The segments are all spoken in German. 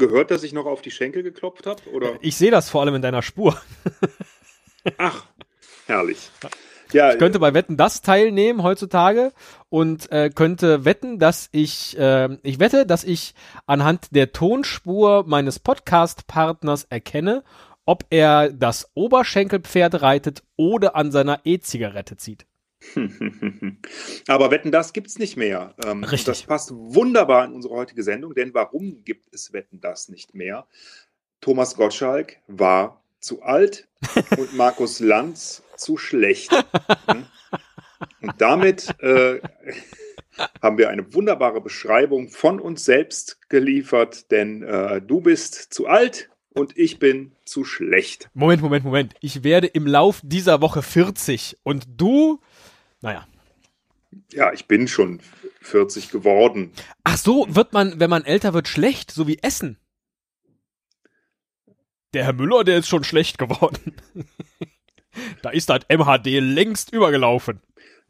gehört, dass ich noch auf die Schenkel geklopft habe? Oder? Ich sehe das vor allem in deiner Spur. Ach, herrlich. Ja, ich könnte bei Wetten das teilnehmen heutzutage und äh, könnte wetten, dass ich, äh, ich wette, dass ich anhand der Tonspur meines Podcast-Partners erkenne, ob er das Oberschenkelpferd reitet oder an seiner E-Zigarette zieht. Aber Wetten, das gibt's nicht mehr. Ähm, Richtig. Das passt wunderbar in unsere heutige Sendung, denn warum gibt es Wetten, das nicht mehr? Thomas Gottschalk war zu alt und Markus Lanz zu schlecht. Hm? und damit äh, haben wir eine wunderbare Beschreibung von uns selbst geliefert, denn äh, du bist zu alt und ich bin zu schlecht. Moment, Moment, Moment. Ich werde im Lauf dieser Woche 40 und du, naja. Ja, ich bin schon 40 geworden. Ach so, wird man, wenn man älter wird, schlecht, so wie Essen? Der Herr Müller, der ist schon schlecht geworden. da ist das MHD längst übergelaufen.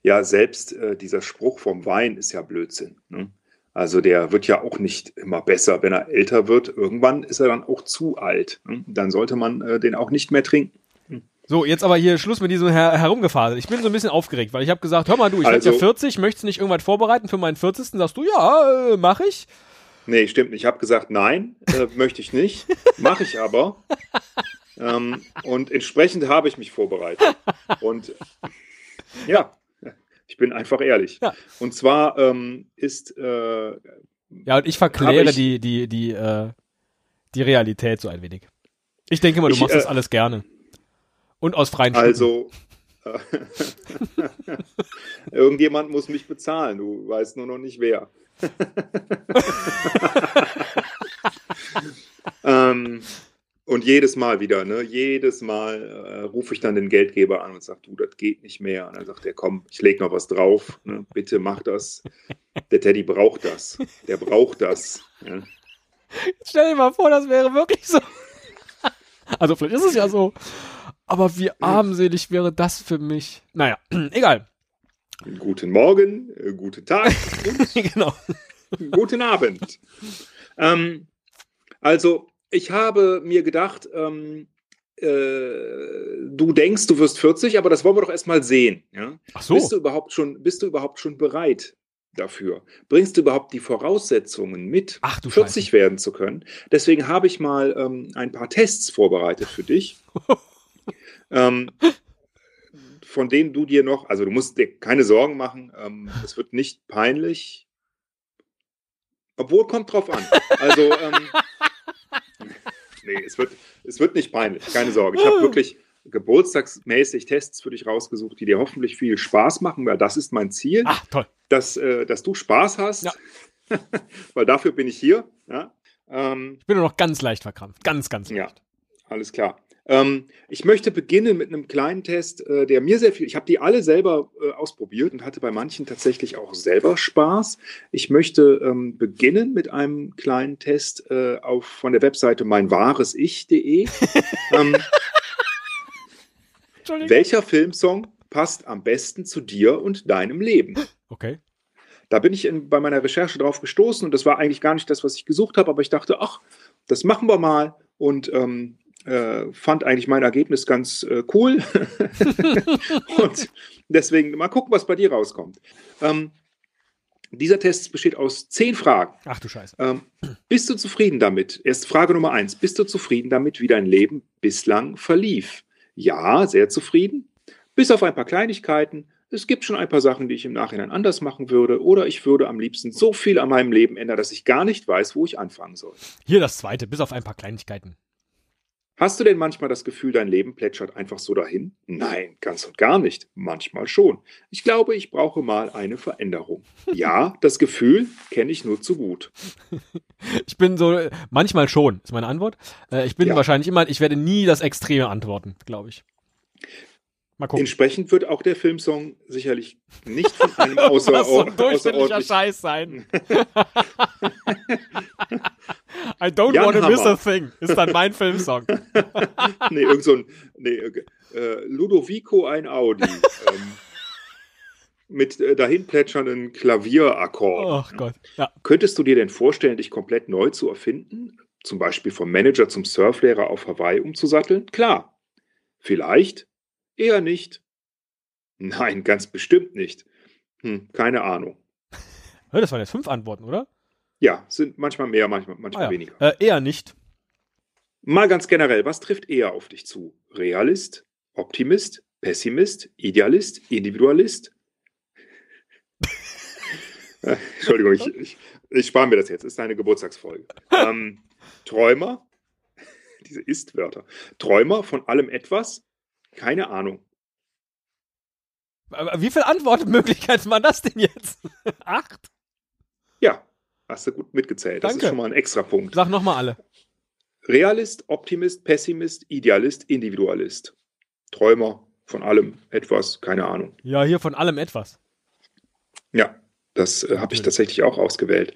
Ja, selbst äh, dieser Spruch vom Wein ist ja Blödsinn. Ne? Also der wird ja auch nicht immer besser, wenn er älter wird. Irgendwann ist er dann auch zu alt. Ne? Dann sollte man äh, den auch nicht mehr trinken. So, jetzt aber hier Schluss mit diesem Her Herumgefahren. Ich bin so ein bisschen aufgeregt, weil ich habe gesagt, hör mal du, ich also, werde ja 40, möchtest du nicht irgendwas vorbereiten für meinen 40. Sagst du, ja, äh, mach ich. Nee, stimmt nicht. Ich habe gesagt, nein, äh, möchte ich nicht. Mache ich aber. Ähm, und entsprechend habe ich mich vorbereitet. Und ja, ich bin einfach ehrlich. Ja. Und zwar ähm, ist. Äh, ja, und ich verkläre ich, die, die, die, äh, die Realität so ein wenig. Ich denke mal, du ich, machst äh, das alles gerne. Und aus freien Stücken. Also. Äh, irgendjemand muss mich bezahlen. Du weißt nur noch nicht wer. ähm, und jedes Mal wieder, ne? Jedes Mal äh, rufe ich dann den Geldgeber an und sage, du, das geht nicht mehr. Und dann sagt er, komm, ich lege noch was drauf. Ne? Bitte mach das. Der Teddy braucht das. Der braucht das. Ja? Stell dir mal vor, das wäre wirklich so. Also vielleicht ist es ja so. Aber wie armselig wäre das für mich? Naja, egal. Guten Morgen, äh, guten Tag genau. guten Abend. Ähm, also ich habe mir gedacht, ähm, äh, du denkst, du wirst 40, aber das wollen wir doch erstmal sehen. Ja? Ach so. Bist du überhaupt schon, bist du überhaupt schon bereit dafür? Bringst du überhaupt die Voraussetzungen mit, Ach, 40 Scheiße. werden zu können? Deswegen habe ich mal ähm, ein paar Tests vorbereitet für dich. ähm, von denen du dir noch, also du musst dir keine Sorgen machen, ähm, es wird nicht peinlich. Obwohl, kommt drauf an. Also, ähm, nee, es wird, es wird nicht peinlich, keine Sorge. Ich habe wirklich geburtstagsmäßig Tests für dich rausgesucht, die dir hoffentlich viel Spaß machen, weil das ist mein Ziel. Ach, toll. Dass, äh, dass du Spaß hast, ja. weil dafür bin ich hier. Ja? Ähm, ich bin nur noch ganz leicht verkrampft, ganz, ganz leicht. Ja, alles klar. Ähm, ich möchte beginnen mit einem kleinen Test, äh, der mir sehr viel, ich habe die alle selber äh, ausprobiert und hatte bei manchen tatsächlich auch selber Spaß. Ich möchte ähm, beginnen mit einem kleinen Test äh, auf, von der Webseite meinwahresich.de. ähm, welcher Filmsong passt am besten zu dir und deinem Leben? Okay. Da bin ich in, bei meiner Recherche drauf gestoßen und das war eigentlich gar nicht das, was ich gesucht habe, aber ich dachte, ach, das machen wir mal und ähm, äh, fand eigentlich mein Ergebnis ganz äh, cool. und deswegen mal gucken, was bei dir rauskommt. Ähm, dieser Test besteht aus zehn Fragen. Ach du Scheiße. Ähm, bist du zufrieden damit? Erst Frage Nummer eins. Bist du zufrieden damit, wie dein Leben bislang verlief? Ja, sehr zufrieden. Bis auf ein paar Kleinigkeiten. Es gibt schon ein paar Sachen, die ich im Nachhinein anders machen würde. Oder ich würde am liebsten so viel an meinem Leben ändern, dass ich gar nicht weiß, wo ich anfangen soll. Hier das zweite, bis auf ein paar Kleinigkeiten. Hast du denn manchmal das Gefühl, dein Leben plätschert einfach so dahin? Nein, ganz und gar nicht. Manchmal schon. Ich glaube, ich brauche mal eine Veränderung. Ja, das Gefühl kenne ich nur zu gut. Ich bin so, manchmal schon, ist meine Antwort. Äh, ich bin ja. wahrscheinlich immer, ich werde nie das Extreme antworten, glaube ich. Mal gucken. Entsprechend wird auch der Filmsong sicherlich nicht von einem außer so ein durchschnittlicher Scheiß sein. I don't Jan wanna Hammer. miss a thing ist dann mein Filmsong. nee, irgend so ein nee, äh, Ludovico ein Audi. ähm, mit äh, dahin plätschernden Klavierakkorden. Ach Gott. Ja. Könntest du dir denn vorstellen, dich komplett neu zu erfinden? zum Beispiel vom Manager zum Surflehrer auf Hawaii umzusatteln? Klar. Vielleicht? Eher nicht. Nein, ganz bestimmt nicht. Hm, keine Ahnung. Das waren jetzt fünf Antworten, oder? Ja, sind manchmal mehr, manchmal, manchmal Ah, ja. weniger. Äh, eher nicht. Mal ganz generell, was trifft eher auf dich zu? Realist, Optimist, Pessimist, Idealist, Individualist? Äh, Entschuldigung, ich, ich, ich spare mir das jetzt, ist eine Geburtstagsfolge. Ähm, Träumer, diese Ist-Wörter. Träumer von allem etwas? Keine Ahnung. Aber Wie viele Antwortmöglichkeiten waren das denn jetzt? Acht? Ja, hast du gut mitgezählt. Das Danke. ist schon mal ein extra Punkt. Sag nochmal alle. Realist, Optimist, Pessimist, Idealist, Individualist. Träumer von allem etwas, keine Ahnung. Ja, hier von allem etwas. Ja, das äh, habe ich tatsächlich auch ausgewählt.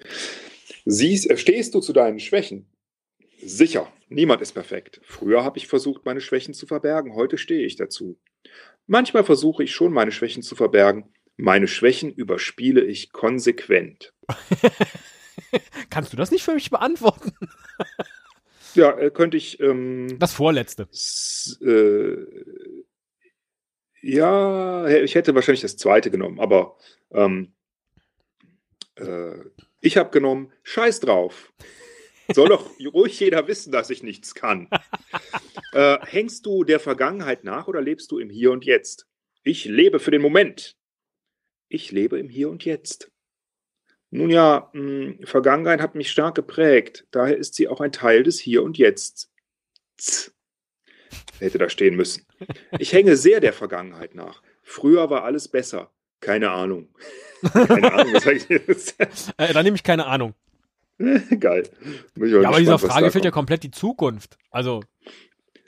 Siehst, äh, stehst du zu deinen Schwächen? Sicher, niemand ist perfekt. Früher habe ich versucht, meine Schwächen zu verbergen, heute stehe ich dazu. Manchmal versuche ich schon, meine Schwächen zu verbergen. Meine Schwächen überspiele ich konsequent. Kannst du das nicht für mich beantworten? Ja, äh, könnte ich. Ähm, Das vorletzte. äh, ja, ich hätte wahrscheinlich das zweite genommen, aber ähm, äh, ich habe genommen, scheiß drauf. Soll doch ruhig jeder wissen, dass ich nichts kann. äh, hängst du der Vergangenheit nach oder lebst du im Hier und Jetzt? Ich lebe für den Moment. Ich lebe im Hier und Jetzt. Nun ja, mh, Vergangenheit hat mich stark geprägt. Daher ist sie auch ein Teil des Hier und Jetzt. Z. Hätte da stehen müssen. Ich hänge sehr der Vergangenheit nach. Früher war alles besser. Keine Ahnung. Keine Ahnung, was sag ich jetzt? Äh, da nehme ich keine Ahnung. Geil. Ja, aber dieser Frage fehlt ja komplett die Zukunft. Also,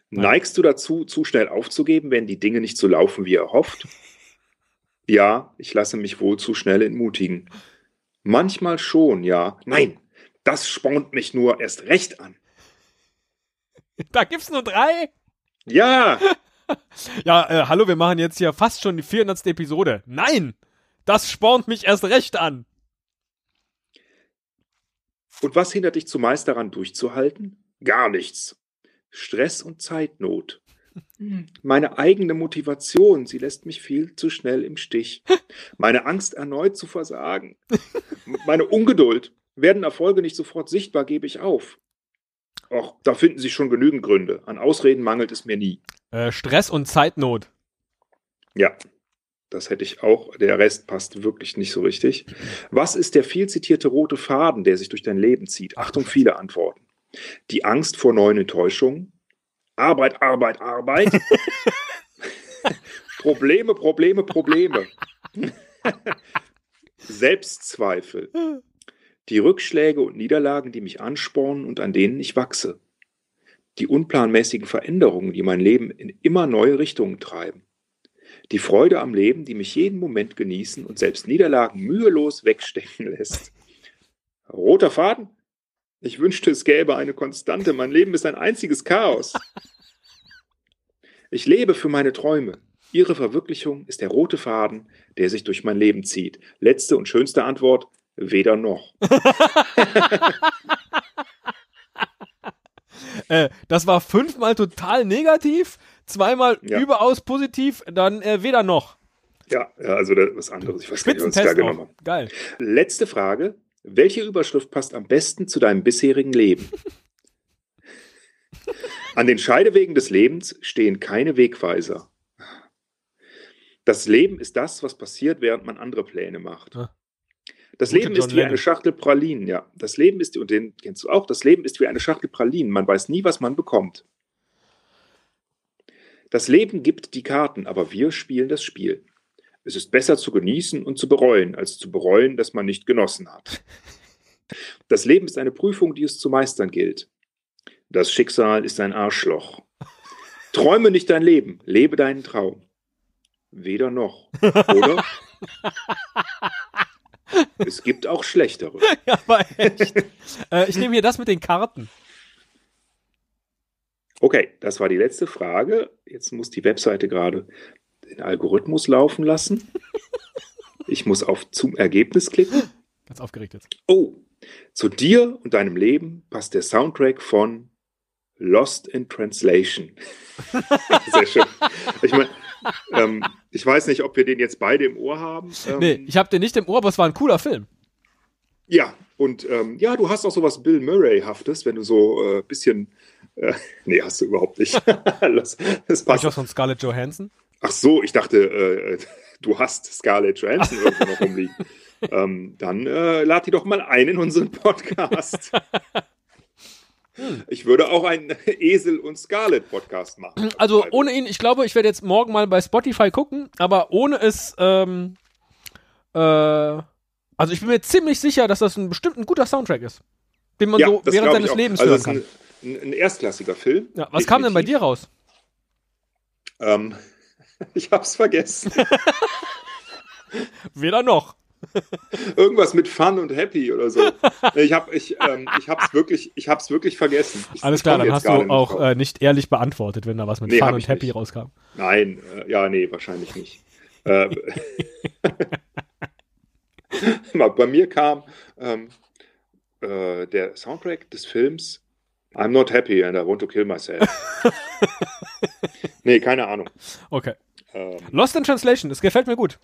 Neigst du dazu, zu schnell aufzugeben, wenn die Dinge nicht so laufen, wie er hofft? Ja, ich lasse mich wohl zu schnell entmutigen. Manchmal schon, ja. Nein, das spornt mich nur erst recht an. da gibt's nur drei. Ja, Ja, äh, hallo, wir machen jetzt hier fast schon die 400. Episode. Nein! Das spornt mich erst recht an. Und was hindert dich zumeist daran durchzuhalten? Gar nichts. Stress und Zeitnot. Meine eigene Motivation, sie lässt mich viel zu schnell im Stich. Meine Angst, erneut zu versagen. Meine Ungeduld. Werden Erfolge nicht sofort sichtbar, gebe ich auf. Och, da finden sich schon genügend Gründe. An Ausreden mangelt es mir nie. Äh, Stress und Zeitnot. Ja, das hätte ich auch. Der Rest passt wirklich nicht so richtig. Was ist der viel zitierte rote Faden, der sich durch dein Leben zieht? Achtung, viele Antworten. Die Angst vor neuen Enttäuschungen. Arbeit, Arbeit, Arbeit. Probleme, Probleme, Probleme. Selbstzweifel. Die Rückschläge und Niederlagen, die mich anspornen und an denen ich wachse. Die unplanmäßigen Veränderungen, die mein Leben in immer neue Richtungen treiben. Die Freude am Leben, die mich jeden Moment genießen und selbst Niederlagen mühelos wegstecken lässt. Roter Faden? Ich wünschte, es gäbe eine Konstante. Mein Leben ist ein einziges Chaos. Ich lebe für meine Träume. Ihre Verwirklichung ist der rote Faden, der sich durch mein Leben zieht. Letzte und schönste Antwort: weder noch. Äh, das war fünfmal total negativ, zweimal Ja. überaus positiv, dann äh, weder noch. Ja, also das was anderes. Ich weiß gar nicht, was ich da genommen habe. Geil. Letzte Frage. Welche Überschrift passt am besten zu deinem bisherigen Leben? An den Scheidewegen des Lebens stehen keine Wegweiser. Das Leben ist das, was passiert, während man andere Pläne macht. Ah. Das Leben ist wie eine. Schachtel Pralinen, ja. Das Leben ist, und den kennst du auch, das Leben ist wie eine Schachtel Pralinen. Man weiß nie, was man bekommt. Das Leben gibt die Karten, aber wir spielen das Spiel. Es ist besser zu genießen und zu bereuen, als zu bereuen, dass man nicht genossen hat. Das Leben ist eine Prüfung, die es zu meistern gilt. Das Schicksal ist ein Arschloch. Träume nicht dein Leben, lebe deinen Traum. Weder noch, oder? es gibt auch schlechtere. Ja, aber echt. äh, ich nehme hier das mit den Karten. Okay, das war die letzte Frage. Jetzt muss die Webseite gerade den Algorithmus laufen lassen. Ich muss auf zum Ergebnis klicken. Ganz aufgeregt jetzt. Oh, Zu dir und deinem Leben passt der Soundtrack von Lost in Translation. Sehr schön. Ich meine, ähm, ich weiß nicht, ob wir den jetzt beide im Ohr haben. Ähm, nee, ich habe den nicht im Ohr, aber es war ein cooler Film. Ja, und ähm, ja, du hast auch sowas Bill Murray-haftes, wenn du so ein äh, bisschen. Äh, nee, hast du überhaupt nicht. das, das passt. was von Scarlett Johansson? Ach so, ich dachte, äh, du hast Scarlett Johansson irgendwo noch rumliegen. ähm, dann äh, lad die doch mal ein in unseren Podcast. Hm. Ich würde auch einen Esel und Scarlett Podcast machen. Also ohne ihn, ich glaube, ich werde jetzt morgen mal bei Spotify gucken, aber ohne es, ähm, äh, also ich bin mir ziemlich sicher, dass das ein bestimmt ein guter Soundtrack ist, den man ja, so während seines Lebens also hören kann. Ein, ein, erstklassiger Film. Ja, was Definitiv. kam denn bei dir raus? Ähm, ich hab's vergessen. Weder noch. Irgendwas mit Fun und Happy oder so. Ich habe ich, ähm, ich hab's wirklich, ich hab's wirklich vergessen. Ich, Alles klar, dann hast du auch äh, nicht ehrlich beantwortet, wenn da was mit nee, Fun und Happy nicht. rauskam. Nein, äh, ja, nee, wahrscheinlich nicht. äh, bei mir kam ähm, äh, der Soundtrack des Films I'm not happy and I want to kill myself. nee, keine Ahnung. Okay. Ähm, Lost in Translation, das gefällt mir gut.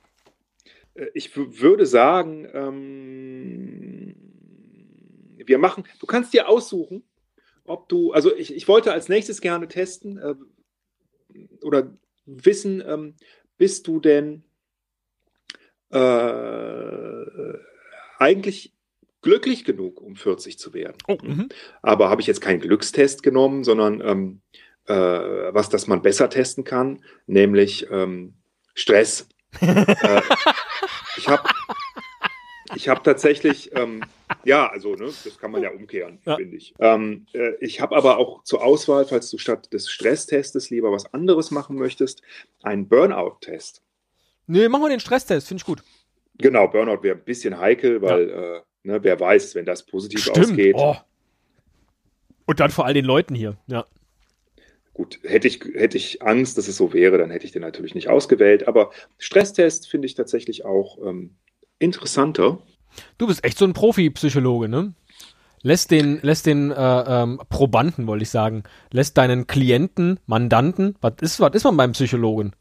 Äh, ich würde sagen, ähm, wir machen, du kannst dir aussuchen, ob du, also ich, ich wollte als nächstes gerne testen äh, oder wissen, ähm, bist du denn äh, eigentlich glücklich genug, um 40 zu werden? Oh, mhm. Aber habe ich jetzt keinen Glückstest genommen, sondern ähm, äh, was, das man besser testen kann, nämlich ähm, Stress. äh, ich habe ich hab tatsächlich, ähm, ja, also ne, das kann man ja umkehren, ja. finde ich. Ähm, äh, ich habe aber auch zur Auswahl, falls du statt des Stresstestes lieber was anderes machen möchtest, einen Burnout-Test. Nee, machen wir den Stresstest, finde ich gut. Genau, Burnout wäre ein bisschen heikel, weil ja. äh, ne, wer weiß, wenn das positiv Stimmt. ausgeht. Oh. Und dann vor all den Leuten hier, ja. Gut, hätte ich, hätte ich Angst, dass es so wäre, dann hätte ich den natürlich nicht ausgewählt. Aber Stresstest finde ich tatsächlich auch ähm, interessanter. Du bist echt so ein Profi-Psychologe, ne? Lässt den, lässt den äh, ähm, Probanden, wollte ich sagen, lässt deinen Klienten, Mandanten, was ist, was ist man beim Psychologen?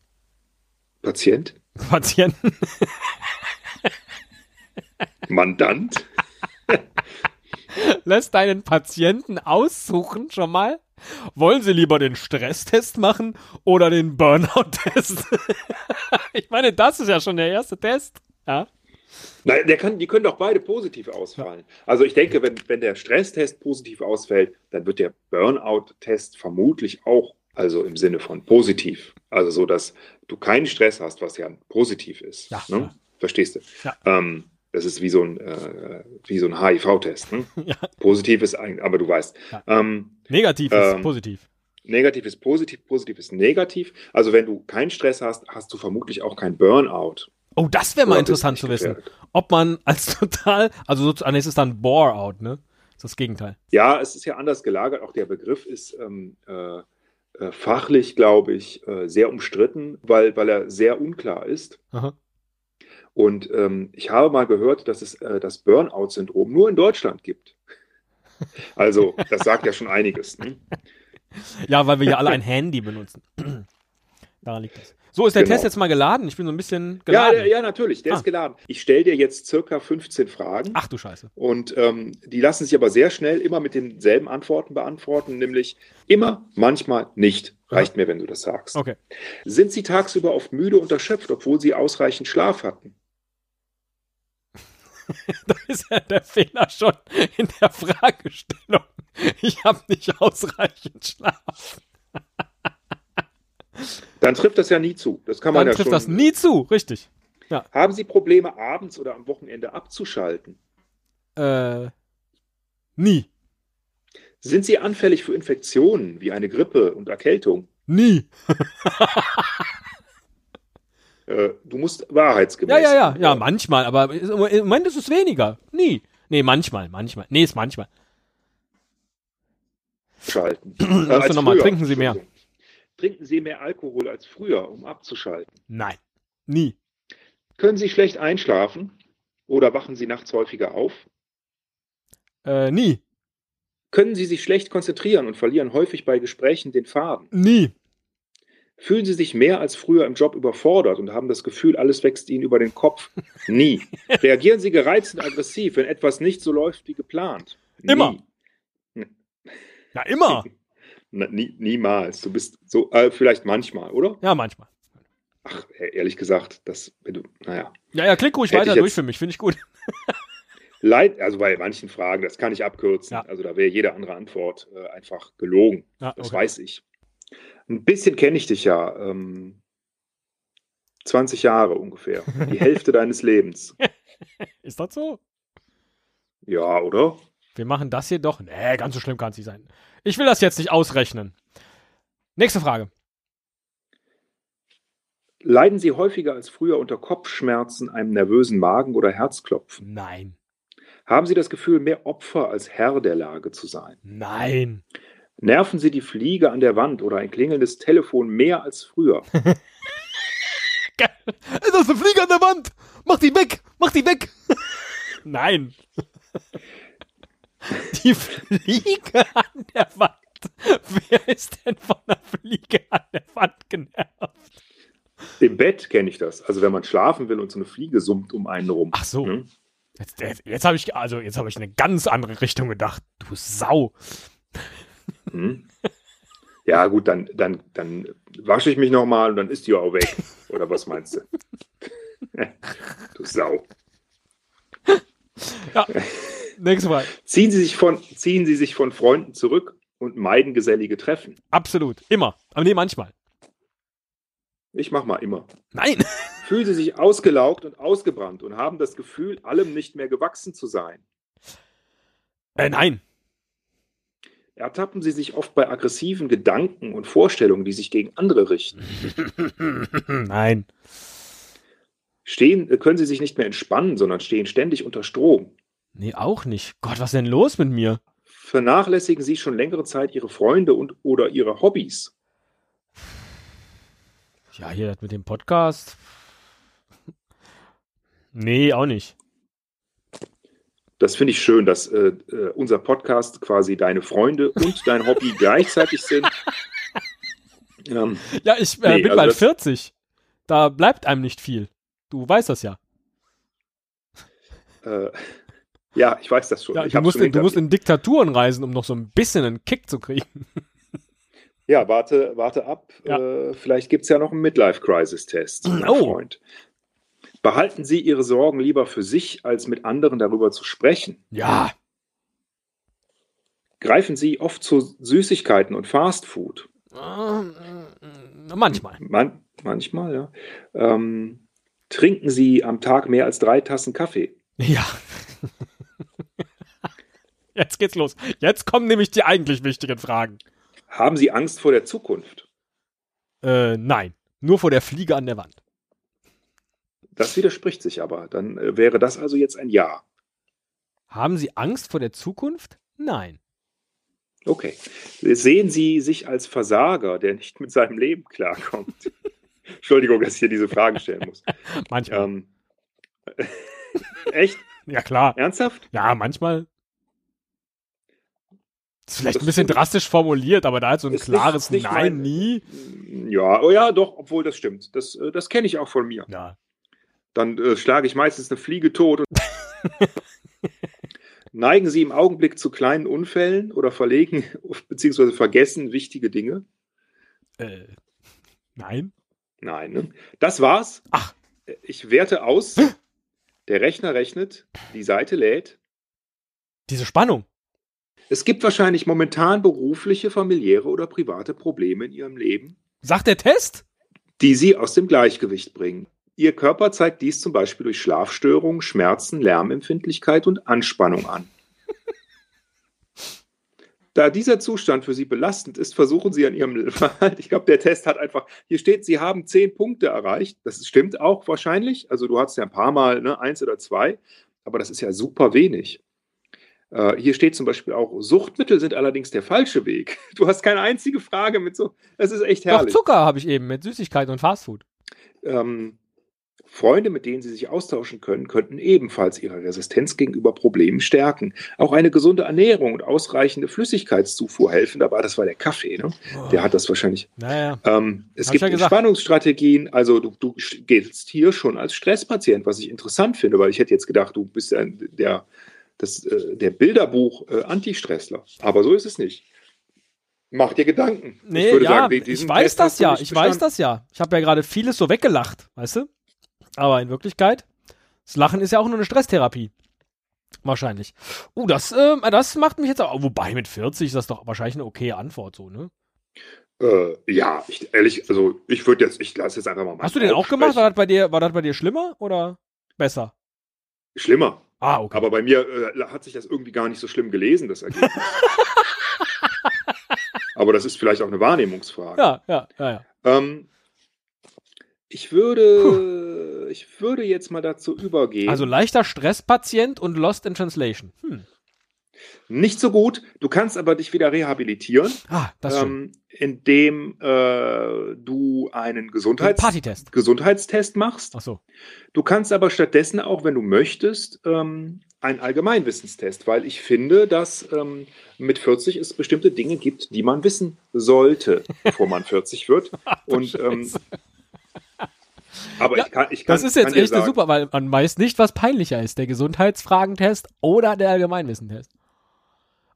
Patient? Patienten. Mandant? lässt deinen Patienten aussuchen schon mal, wollen Sie lieber den Stresstest machen oder den Burnout-Test? ich meine, das ist ja schon der erste Test. Ja. Nein, der kann, die können doch beide positiv ausfallen. Ja. Also ich denke, wenn, wenn der Stresstest positiv ausfällt, dann wird der Burnout-Test vermutlich auch, also im Sinne von positiv. Also so, dass du keinen Stress hast, was ja positiv ist. Ja, ne? Verstehst du? Ja. Ähm, das ist wie so ein, äh, so ein HIV-Test. Hm? Ja. Positiv ist eigentlich, aber du weißt. Ja. Ähm, negativ ist ähm, positiv. Negativ ist positiv, positiv ist negativ. Also wenn du keinen Stress hast, hast du vermutlich auch kein Burnout. Oh, das wäre mal interessant zu wissen. Ob man als total, also sozusagen, es ist dann Bore-out, ne? Das ist das Gegenteil. Ja, es ist ja anders gelagert. Auch der Begriff ist ähm, äh, äh, fachlich, glaube ich, äh, sehr umstritten, weil, weil er sehr unklar ist. Aha. Und ähm, ich habe mal gehört, dass es äh, das Burnout-Syndrom nur in Deutschland gibt. Also, das sagt ja schon einiges. Ne? Ja, weil wir ja alle ein Handy benutzen. Daran liegt das. So, ist der genau. Test jetzt mal geladen? Ich bin so ein bisschen geladen. Ja, ja natürlich, der ah. ist geladen. Ich stelle dir jetzt circa 15 Fragen. Ach du Scheiße. Und ähm, die lassen sich aber sehr schnell immer mit denselben Antworten beantworten, nämlich immer, manchmal nicht. Reicht ja. mir, wenn du das sagst. Okay. Sind Sie tagsüber oft müde und erschöpft, obwohl Sie ausreichend Schlaf hatten? da ist ja der Fehler schon in der Fragestellung. Ich habe nicht ausreichend Schlaf. Dann trifft das ja nie zu. Das kann man Dann ja trifft schon, das nie zu, richtig. Ja. Haben Sie Probleme, abends oder am Wochenende abzuschalten? Äh, nie. Sind Sie anfällig für Infektionen wie eine Grippe und Erkältung? Nie. Äh, du musst wahrheitsgemäß. Ja, ja, ja, ja, manchmal, aber im Moment ist es weniger. Nie. Nee, manchmal, manchmal. Nee, ist manchmal. Schalten. äh, nochmal, trinken Sie mehr. Trinken Sie mehr Alkohol als früher, um abzuschalten? Nein, nie. Können Sie schlecht einschlafen oder wachen Sie nachts häufiger auf? Äh, nie. Können Sie sich schlecht konzentrieren und verlieren häufig bei Gesprächen den Faden? Nie. Fühlen Sie sich mehr als früher im Job überfordert und haben das Gefühl, alles wächst Ihnen über den Kopf? Nie. Reagieren Sie gereizt und aggressiv, wenn etwas nicht so läuft wie geplant? Immer. Nie. Ja, immer. Na, nie, niemals. Du bist so, äh, vielleicht manchmal, oder? Ja, manchmal. Ach, e- ehrlich gesagt, das, wenn du, naja. Ja, ja, klick ruhig weiter durch für mich, finde ich gut. Leid, also bei manchen Fragen, das kann ich abkürzen. Ja. Also da wäre jede andere Antwort äh, einfach gelogen. Ja, Das okay. weiß ich. Ein bisschen kenne ich dich ja. Ähm, 20 Jahre ungefähr. Die Hälfte deines Lebens. Ist das so? Ja, oder? Wir machen das hier doch. Nee, ganz so schlimm kann es nicht sein. Ich will das jetzt nicht ausrechnen. Nächste Frage. Leiden Sie häufiger als früher unter Kopfschmerzen, einem nervösen Magen oder Herzklopfen? Nein. Haben Sie das Gefühl, mehr Opfer als Herr der Lage zu sein? Nein. Nerven Sie die Fliege an der Wand oder ein klingelndes Telefon mehr als früher? Das ist eine Fliege an der Wand. Mach die weg. Mach die weg. Nein. Die Fliege an der Wand. Wer ist denn von der Fliege an der Wand genervt? Im Bett kenne ich das. Also wenn man schlafen will und so eine Fliege summt um einen rum. Ach so. Hm? Jetzt, jetzt, jetzt habe ich also jetzt habe ich in eine ganz andere Richtung gedacht. Du Sau. Hm? Ja, gut, dann, dann, dann wasche ich mich nochmal und dann ist die auch weg. Oder was meinst du? du Sau. Ja. Nächste Frage. Ziehen Sie, sich von, ziehen Sie sich von Freunden zurück und meiden gesellige Treffen. Absolut. Immer. Aber nee, manchmal. Ich mach mal immer. Nein. Fühlen Sie sich ausgelaugt und ausgebrannt und haben das Gefühl, allem nicht mehr gewachsen zu sein. Äh, nein. Ertappen Sie sich oft bei aggressiven Gedanken und Vorstellungen, die sich gegen andere richten. nein. Stehen, äh, können Sie sich nicht mehr entspannen, sondern stehen ständig unter Strom. Nee, auch nicht. Gott, was ist denn los mit mir? Vernachlässigen Sie schon längere Zeit Ihre Freunde und oder Ihre Hobbys. Ja, hier mit dem Podcast. Nee, auch nicht. Das finde ich schön, dass äh, äh, unser Podcast quasi deine Freunde und dein Hobby gleichzeitig sind. Ähm, Ja, ich äh, Nee, bin also bald das- 40. Da bleibt einem nicht viel. Du weißt das ja. äh, ja, ich weiß das schon. Ja, ich du, musst schon in, du musst in Diktaturen reisen, um noch so ein bisschen einen Kick zu kriegen. Ja, warte, warte ab. Ja. Äh, vielleicht gibt es ja noch einen Midlife-Crisis-Test, mein Oh. Freund. Behalten Sie Ihre Sorgen lieber für sich, als mit anderen darüber zu sprechen. Ja. Greifen Sie oft zu Süßigkeiten und Fastfood. Ähm, Manchmal. Man, manchmal, ja. Ähm, trinken Sie am Tag mehr als drei Tassen Kaffee. Ja. Jetzt geht's los. Jetzt kommen nämlich die eigentlich wichtigen Fragen. Haben Sie Angst vor der Zukunft? Äh, nein. Nur vor der Fliege an der Wand. Das widerspricht sich aber. Dann äh, wäre das also jetzt ein Ja. Haben Sie Angst vor der Zukunft? Nein. Okay. Sehen Sie sich als Versager, der nicht mit seinem Leben klarkommt? Entschuldigung, dass ich hier diese Fragen stellen muss. Manchmal. Ähm, echt? ja, klar. Ernsthaft? Ja, manchmal. Ist vielleicht Das ein bisschen drastisch formuliert, aber da ist so ein Ist nicht- klares nicht Nein, mein- nie. Ja, oh ja, doch, obwohl das stimmt. Das, äh, das kenne ich auch von mir. Ja. Dann äh, schlage ich meistens eine Fliege tot. Und Neigen Sie im Augenblick zu kleinen Unfällen oder verlegen bzw. vergessen wichtige Dinge? Äh, nein. Nein. Ne? Das war's. Ach. Ich werte aus. Der Rechner rechnet, die Seite lädt. Diese Spannung. Es gibt wahrscheinlich momentan berufliche, familiäre oder private Probleme in Ihrem Leben, Sagt der Test? die Sie aus dem Gleichgewicht bringen. Ihr Körper zeigt dies zum Beispiel durch Schlafstörungen, Schmerzen, Lärmempfindlichkeit und Anspannung an. Da dieser Zustand für Sie belastend ist, versuchen Sie an Ihrem Verhalten. Ich glaube, der Test hat einfach. Hier steht, Sie haben zehn Punkte erreicht. Das stimmt auch wahrscheinlich. Also, du hast ja ein paar Mal ne, eins oder zwei, aber das ist ja super wenig. Äh, hier steht zum Beispiel auch, Suchtmittel sind allerdings der falsche Weg. Du hast keine einzige Frage mit so. Das ist echt Doch herrlich. Zucker habe ich eben mit Süßigkeiten und Fastfood. Ähm, Freunde, mit denen Sie sich austauschen können, könnten ebenfalls Ihre Resistenz gegenüber Problemen stärken. Auch eine gesunde Ernährung und ausreichende Flüssigkeitszufuhr helfen. Aber das war der Kaffee, ne? Der hat das wahrscheinlich. Naja. Ähm, es Hab gibt ja. Entspannungsstrategien. Also du, du gehst hier schon als Stresspatient, was ich interessant finde, weil ich hätte jetzt gedacht, du bist ein, der, das, äh, der Bilderbuch äh, Antistressler. Aber so ist es nicht. Mach dir Gedanken. Nee, ich würde ja, sagen, ich weiß Test das ja, ich weiß bestanden. das ja. Ich habe ja gerade vieles so weggelacht, weißt du? Aber in Wirklichkeit, das Lachen ist ja auch nur eine Stresstherapie. Wahrscheinlich. Uh, das, ähm, das macht mich jetzt auch. Wobei mit 40 ist das doch wahrscheinlich eine okaye Antwort, so, ne? Äh, ja, ich, ehrlich, also ich würde jetzt, ich lasse jetzt einfach mal. Hast du den auch gemacht? War das bei dir, war das bei dir schlimmer oder besser? Schlimmer. Ah, okay. Aber bei mir äh, hat sich das irgendwie gar nicht so schlimm gelesen, das Ergebnis. Aber das ist vielleicht auch eine Wahrnehmungsfrage. Ja, ja, ja, ja. Ähm, ich würde, ich würde jetzt mal dazu übergehen. Also leichter Stresspatient und Lost in Translation. Hm. nicht so gut. Du kannst aber dich wieder rehabilitieren, Ah, das ähm, indem äh, du einen Gesundheits Partytest. Gesundheitstest machst. Ach so. Du kannst aber stattdessen auch, wenn du möchtest, ähm, einen Allgemeinwissenstest, weil ich finde, dass ähm, mit 40 es bestimmte Dinge gibt, die man wissen sollte, bevor man 40 wird. Und ähm, aber Ja, ich kann, ich kann, Das ist jetzt echt sagen, super, weil man weiß nicht, was peinlicher ist. Der Gesundheitsfragentest oder der Allgemeinwissentest.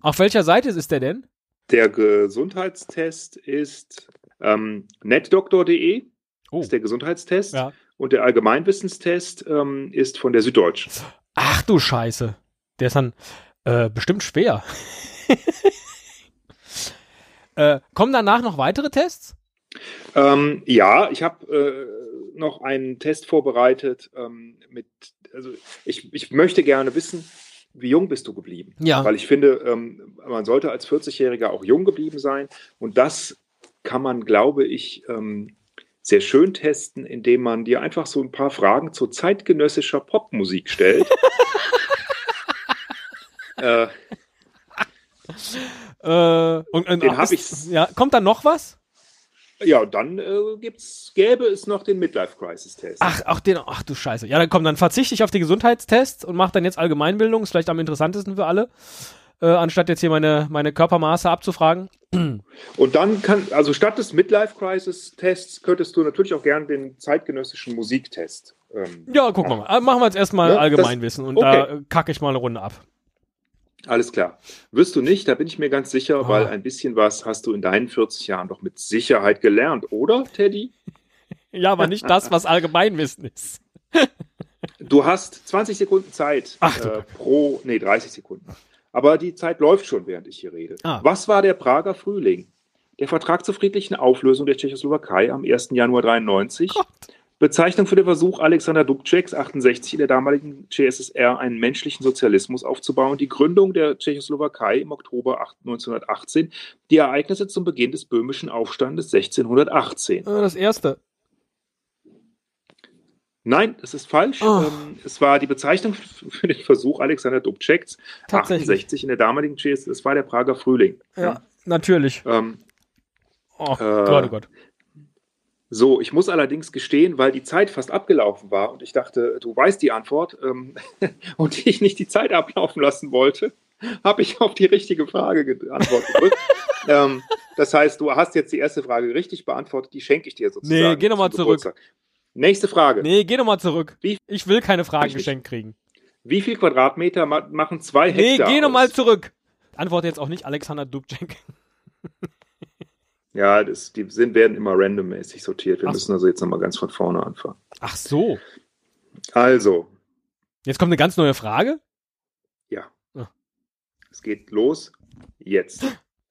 Auf welcher Seite ist der denn? Der Gesundheitstest ist ähm, netdoktor.de, Oh. ist der Gesundheitstest. Ja. Und der Allgemeinwissenstest ähm, ist von der Süddeutschen. Ach du Scheiße. Der ist dann äh, bestimmt schwer. äh, kommen danach noch weitere Tests? Ähm, ja, ich habe äh, noch einen Test vorbereitet ähm, mit, also ich, ich möchte gerne wissen, wie jung bist du geblieben? Ja. Weil ich finde, ähm, man sollte als 40-Jähriger auch jung geblieben sein. Und das kann man, glaube ich, ähm, sehr schön testen, indem man dir einfach so ein paar Fragen zu zeitgenössischer Popmusik stellt. äh, Äh, und, und, Den hab ist- ich- Ja, kommt da noch was? Ja, dann äh, gibt's, gäbe es noch den Midlife-Crisis-Test. Ach, ach, den, ach du Scheiße. Ja, dann komm, dann verzichte ich auf die Gesundheitstests und mache dann jetzt Allgemeinbildung. Ist vielleicht am interessantesten für alle. Äh, anstatt jetzt hier meine, meine Körpermaße abzufragen. Und dann kann, also statt des Midlife-Crisis-Tests könntest du natürlich auch gerne den zeitgenössischen Musiktest. Ähm, Ja, gucken wir mal. Machen wir jetzt erstmal das- Allgemeinwissen und okay. da kacke ich mal eine Runde ab. Alles klar. Wirst du nicht, da bin ich mir ganz sicher, Ah. weil ein bisschen was hast du in deinen 40 Jahren doch mit Sicherheit gelernt, oder, Teddy? Ja, aber nicht das, was Allgemeinwissen ist. Du hast 20 Sekunden Zeit Ach äh, pro, nee, 30 Sekunden. Aber die Zeit läuft schon, während ich hier rede. Ah. Was war der Prager Frühling? Der Vertrag zur friedlichen Auflösung der Tschechoslowakei am 1. Januar 93. Gott. Bezeichnung für den Versuch Alexander Dubčeks 68 in der damaligen CSSR einen menschlichen Sozialismus aufzubauen, die Gründung der Tschechoslowakei im Oktober 8 1918, die Ereignisse zum Beginn des böhmischen Aufstandes 1618. Äh, Das erste. Nein, das ist falsch. Oh. Es war die Bezeichnung für den Versuch Alexander Dubčeks Tatsächlich. 68 in der damaligen CSSR. Das war der Prager Frühling. Ja, natürlich. Ähm, Oh Äh, Gott, oh Gott. So, ich muss allerdings gestehen, weil die Zeit fast abgelaufen war und ich dachte, du weißt die Antwort ähm, und ich nicht die Zeit ablaufen lassen wollte, habe ich auf die richtige Frage geantwortet. ähm, das heißt, du hast jetzt die erste Frage richtig beantwortet, die schenke ich dir sozusagen. Nee, geh noch mal zum zurück. Geburtstag. Nächste Frage. Nee, geh doch mal zurück. Wie- Ich will keine Fragen geschenkt kriegen. Wie viel Quadratmeter ma machen zwei Nee, Hektar? geh noch aus? mal zurück. Antworte jetzt auch nicht Alexander Dubček. Ja, das, die sind, werden immer randommäßig sortiert. Wir Ach müssen also jetzt nochmal ganz von vorne anfangen. Ach so. Also, Jetzt kommt eine ganz neue Frage. Ja. Ja. Es geht los jetzt.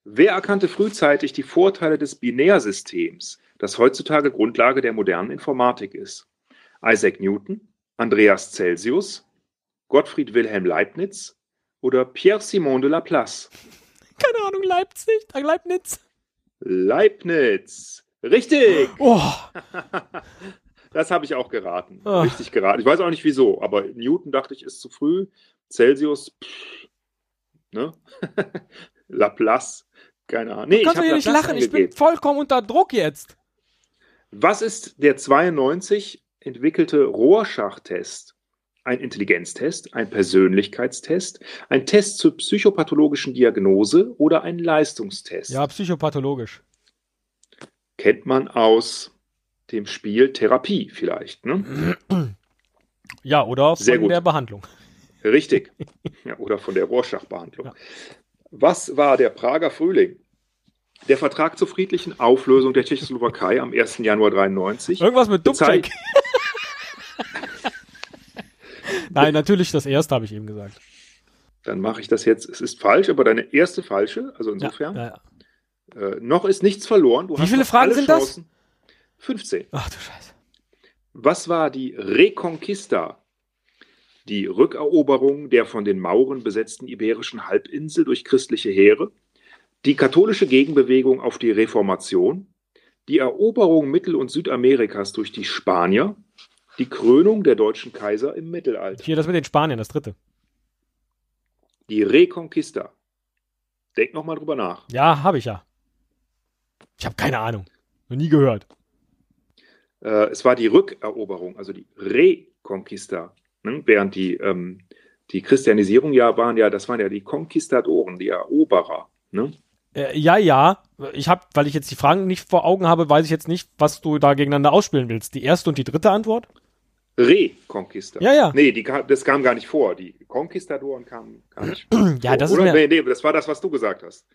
Wer erkannte frühzeitig die Vorteile des Binärsystems, das heutzutage Grundlage der modernen Informatik ist? Isaac Newton, Andreas Celsius, Gottfried Wilhelm Leibniz oder Pierre-Simon de Laplace? Keine Ahnung, Leipzig, äh, Leibniz. Leibniz. Richtig! Oh, Das habe ich auch geraten. Ah. Richtig geraten. Ich weiß auch nicht wieso, aber Newton dachte ich ist zu früh. Celsius, pff, ne? Laplace, keine Ahnung. Nee, kannst du hab hier nicht Laplace lachen. Ich bin vollkommen unter Druck jetzt. Was ist der 92 entwickelte Rorschach-Test ein Intelligenztest, ein Persönlichkeitstest, ein Test zur psychopathologischen Diagnose oder ein Leistungstest? Ja, psychopathologisch. Kennt man aus dem Spiel Therapie vielleicht, ne? Ja, oder Sehr von gut. der Behandlung. Richtig. Ja, oder von der Rorschach-Behandlung. Ja. Was war der Prager Frühling? Der Vertrag zur friedlichen Auflösung der Tschechoslowakei am 1. Januar 93. Irgendwas mit Dubček. Nein, natürlich das erste habe ich eben gesagt. Dann mache ich das jetzt. Es ist falsch, aber deine erste falsche. Also insofern. ja, ja. Äh, noch ist nichts verloren. Du Wie viele Fragen sind das? Chancen. 15. Ach du Scheiße. Was war die Reconquista? Die Rückeroberung der von den Mauren besetzten iberischen Halbinsel durch christliche Heere, die katholische Gegenbewegung auf die Reformation, die Eroberung Mittel- und Südamerikas durch die Spanier, die Krönung der deutschen Kaiser im Mittelalter. Hier, das mit den Spaniern, das dritte. Die Reconquista. Denk nochmal drüber nach. Ja, habe ich ja. Ich habe keine Ahnung. Noch nie gehört. Äh, es war die Rückeroberung, also die Reconquista. Ne? Während die, ähm, die Christianisierung ja waren ja, das waren ja die Konquistadoren, die Eroberer. Ne? Äh, ja, ja. Ich habe, weil ich jetzt die Fragen nicht vor Augen habe, weiß ich jetzt nicht, was du da gegeneinander ausspielen willst. Die erste und die dritte Antwort? Reconquista. Ja, ja. Nee, die, das kam gar nicht vor. Die Konquistadoren kamen gar nicht vor. Ja, das ist Oder? mir. Nee, nee, das war das, was du gesagt hast.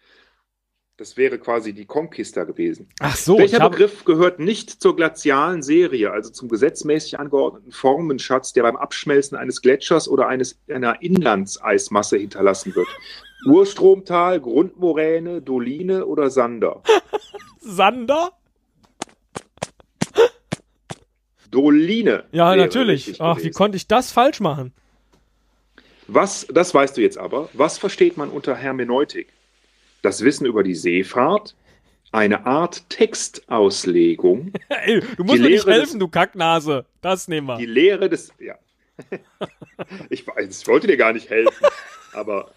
Das wäre quasi die Conquista gewesen. Ach so, Welcher ich habe. Begriff gehört nicht zur glazialen Serie, also zum gesetzmäßig angeordneten Formenschatz, der beim Abschmelzen eines Gletschers oder eines, einer Inlandseismasse hinterlassen wird? Urstromtal, Grundmoräne, Doline oder Sander? Sander? Doline. Ja, natürlich. Ach, wie gewesen. konnte ich das falsch machen? Was, das weißt du jetzt aber, was versteht man unter Hermeneutik? Das Wissen über die Seefahrt, eine Art Textauslegung, Ey, du musst mir nicht helfen, du Kacknase. Das nehmen wir. die Lehre des. Ja. Ich, ich wollte dir gar nicht helfen, aber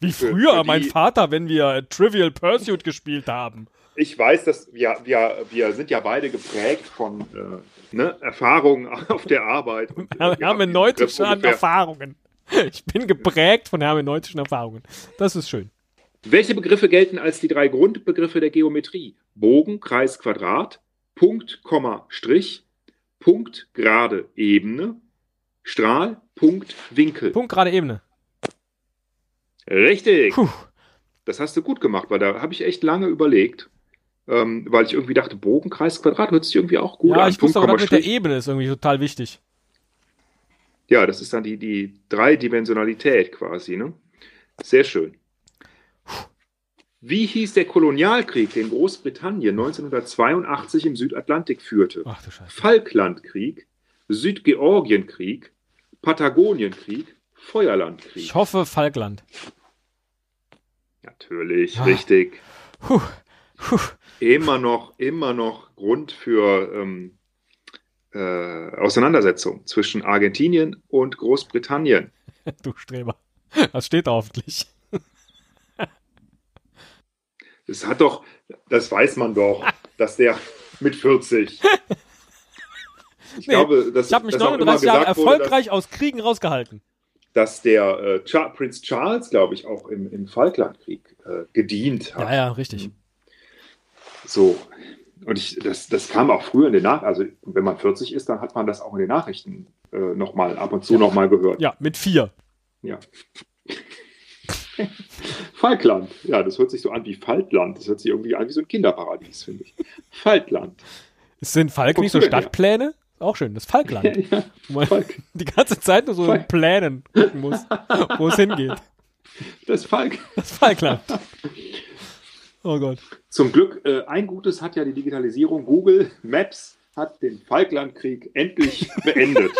Wie für- früher für mein die- Vater, wenn wir Trivial Pursuit gespielt haben. ich weiß, dass wir, wir, wir sind ja beide geprägt von äh, ne, Erfahrungen auf der Arbeit. Ja, Hermeneutische Erfahrungen. Ich bin geprägt von hermeneutischen Erfahrungen. Das ist schön. Welche Begriffe gelten als die drei Grundbegriffe der Geometrie? Bogen, Kreis, Quadrat, Punkt, Komma, Strich, Punkt, gerade, Ebene, Strahl, Punkt, Winkel. Punkt gerade Ebene. Richtig. Puh. Das hast du gut gemacht, weil da habe ich echt lange überlegt, ähm, weil ich irgendwie dachte, Bogen, Kreis, Quadrat hört sich irgendwie auch gut Ja, an. ich wusste aber, mit der. Ebene ist irgendwie total wichtig. Ja, das ist dann die, die Dreidimensionalität quasi, ne? Sehr schön. Wie hieß der Kolonialkrieg, den Großbritannien 1982 im Südatlantik führte? Ach du Scheiße. Falklandkrieg, Südgeorgienkrieg, Patagonienkrieg, Feuerlandkrieg. Ich hoffe Falkland. Natürlich, Ah. richtig. Puh. Puh. Immer noch, immer noch Grund für ähm, äh, Auseinandersetzung zwischen Argentinien und Großbritannien. Du Streber. Das steht da hoffentlich. Das hat doch, das weiß man doch, dass der mit 40. Ich Nee, glaube, dass, Ich habe mich dass auch immer 39 Jahre gesagt wurde, erfolgreich aus Kriegen rausgehalten. Dass, dass der äh, Prinz Charles, glaube ich, auch im, im Falklandkrieg äh, gedient hat. Ja, ja, richtig. So. Und ich, das, das kam auch früher in den Nachrichten. Also, wenn man 40 ist, dann hat man das auch in den Nachrichten äh, nochmal ab und zu Ja. nochmal gehört. Ja, mit vier. Ja. Falkland. Ja, das hört sich so an wie Faltland. Das hört sich irgendwie an wie so ein Kinderparadies, finde ich. Falkland. Sind Falk Wo nicht so denn? Stadtpläne? Auch schön, das Falkland. Ja, Wo man Falk. die ganze Zeit nur so in Falk. Plänen gucken muss, wo es hingeht. Das Falk. Das Falkland. Oh Gott. Zum Glück, äh, ein Gutes hat ja die Digitalisierung. Google Maps hat den Falklandkrieg endlich beendet.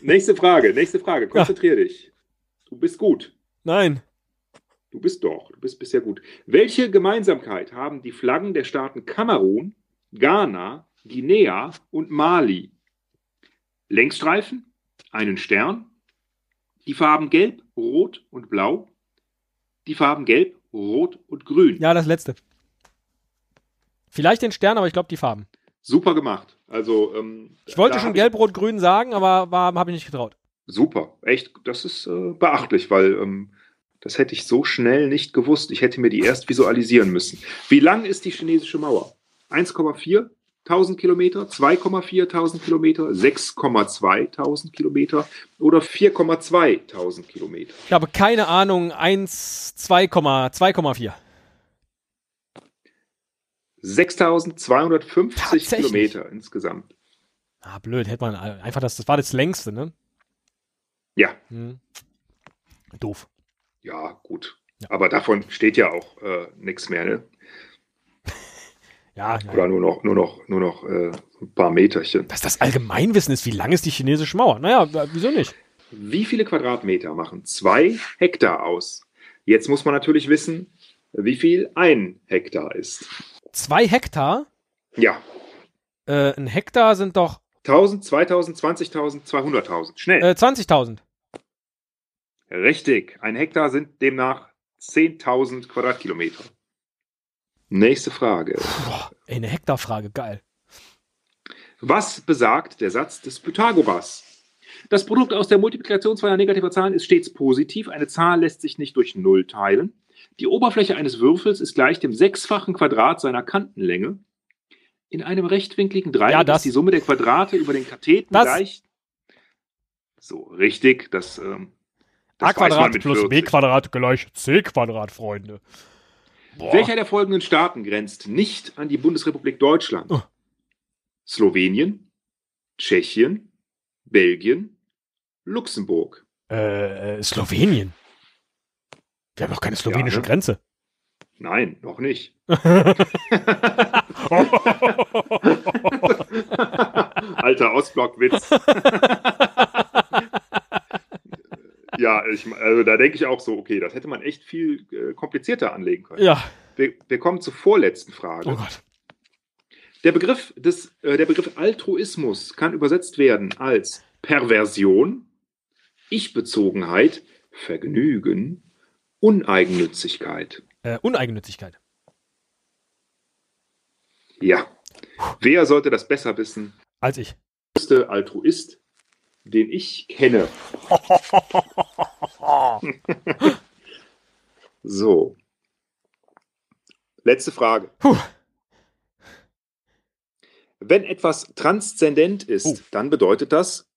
nächste Frage, nächste Frage. Konzentrier dich. Du bist gut. Nein. Du bist doch, du bist bisher gut. Welche Gemeinsamkeit haben die Flaggen der Staaten Kamerun, Ghana, Guinea und Mali? Längsstreifen, einen Stern, die Farben Gelb, Rot und Blau, die Farben Gelb, Rot und Grün. Ja, das letzte. Vielleicht den Stern, aber ich glaube die Farben. Super gemacht. Also, ähm, Ich wollte schon gelb, rot, grün sagen, aber habe ich nicht getraut. Super, echt, das ist äh, beachtlich, weil ähm, das hätte ich so schnell nicht gewusst. Ich hätte mir die erst visualisieren müssen. Wie lang ist die chinesische Mauer? 1,4 tausend Kilometer, 2,4 tausend Kilometer, 6,2 tausend Kilometer oder 4,2 tausend Kilometer? Ich habe keine Ahnung, 1, 2,4. 6.250 Tatsächlich? Kilometer insgesamt. Ah, blöd, hätte man einfach das, das war das längste, ne? Ja, Hm. Doof. ja, gut. Ja. Aber davon steht ja auch äh, nichts mehr, ne? Ja. Oder nur noch, nur noch, nur noch äh, ein paar Meterchen. Dass das Allgemeinwissen ist, wie lang ist die chinesische Mauer? Naja, wieso nicht? Wie viele Quadratmeter machen zwei Hektar aus? Jetzt muss man natürlich wissen, wie viel ein Hektar ist. Zwei Hektar? Ja, Äh, ein Hektar sind doch 1000, 2000, 20.000, 200.000. Schnell. äh, 20.000. Richtig. Ein Hektar sind demnach 10.000 Quadratkilometer. Nächste Frage. Boah, ey, eine Hektarfrage, geil. Was besagt der Satz des Pythagoras? Das Produkt aus der Multiplikation zweier negativer Zahlen ist stets positiv. Eine Zahl lässt sich nicht durch Null teilen. Die Oberfläche eines Würfels ist gleich dem sechsfachen Quadrat seiner Kantenlänge. In einem rechtwinkligen Dreieck Ja, ist die Summe der Quadrate über den Katheten Das. gleich. So, richtig. Das, ähm, das A Quadrat plus B 40. Quadrat gleich C Quadrat, Freunde. Boah. Welcher der folgenden Staaten grenzt nicht an die Bundesrepublik Deutschland? Oh. Slowenien, Tschechien, Belgien, Luxemburg. Äh, äh, Slowenien. Wir haben doch keine slowenische Ja, ne? Grenze. Nein, noch nicht. Alter Ostblockwitz. ja, ich, also da denke ich auch so, okay, das hätte man echt viel äh, komplizierter anlegen können. ja. Wir, wir kommen zur vorletzten Frage. Oh Gott. Der Begriff, des, äh, der Begriff Altruismus kann übersetzt werden als Perversion, Ich-Bezogenheit, Vergnügen, Uneigennützigkeit. Äh, Uneigennützigkeit. Ja. Wer sollte das besser wissen? Als ich. Der größte Altruist, den ich kenne. So. Letzte Frage. Puh. Wenn etwas transzendent ist, Oh. dann bedeutet das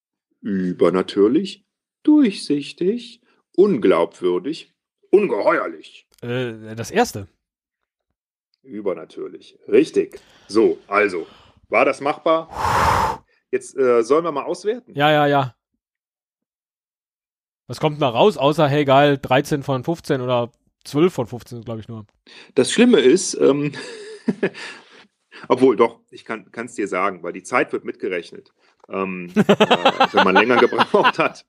übernatürlich, durchsichtig, unglaubwürdig, ungeheuerlich. Äh, das erste. Übernatürlich. Richtig. So, also, war das machbar? Jetzt äh, sollen wir mal auswerten. Ja, ja, ja. Was kommt da raus, außer, hey, geil, 13 von 15 oder 12 von 15, glaube ich nur. Das Schlimme ist, ähm, obwohl doch, ich kann es dir sagen, weil die Zeit wird mitgerechnet, ähm, äh, wenn man länger gebraucht hat.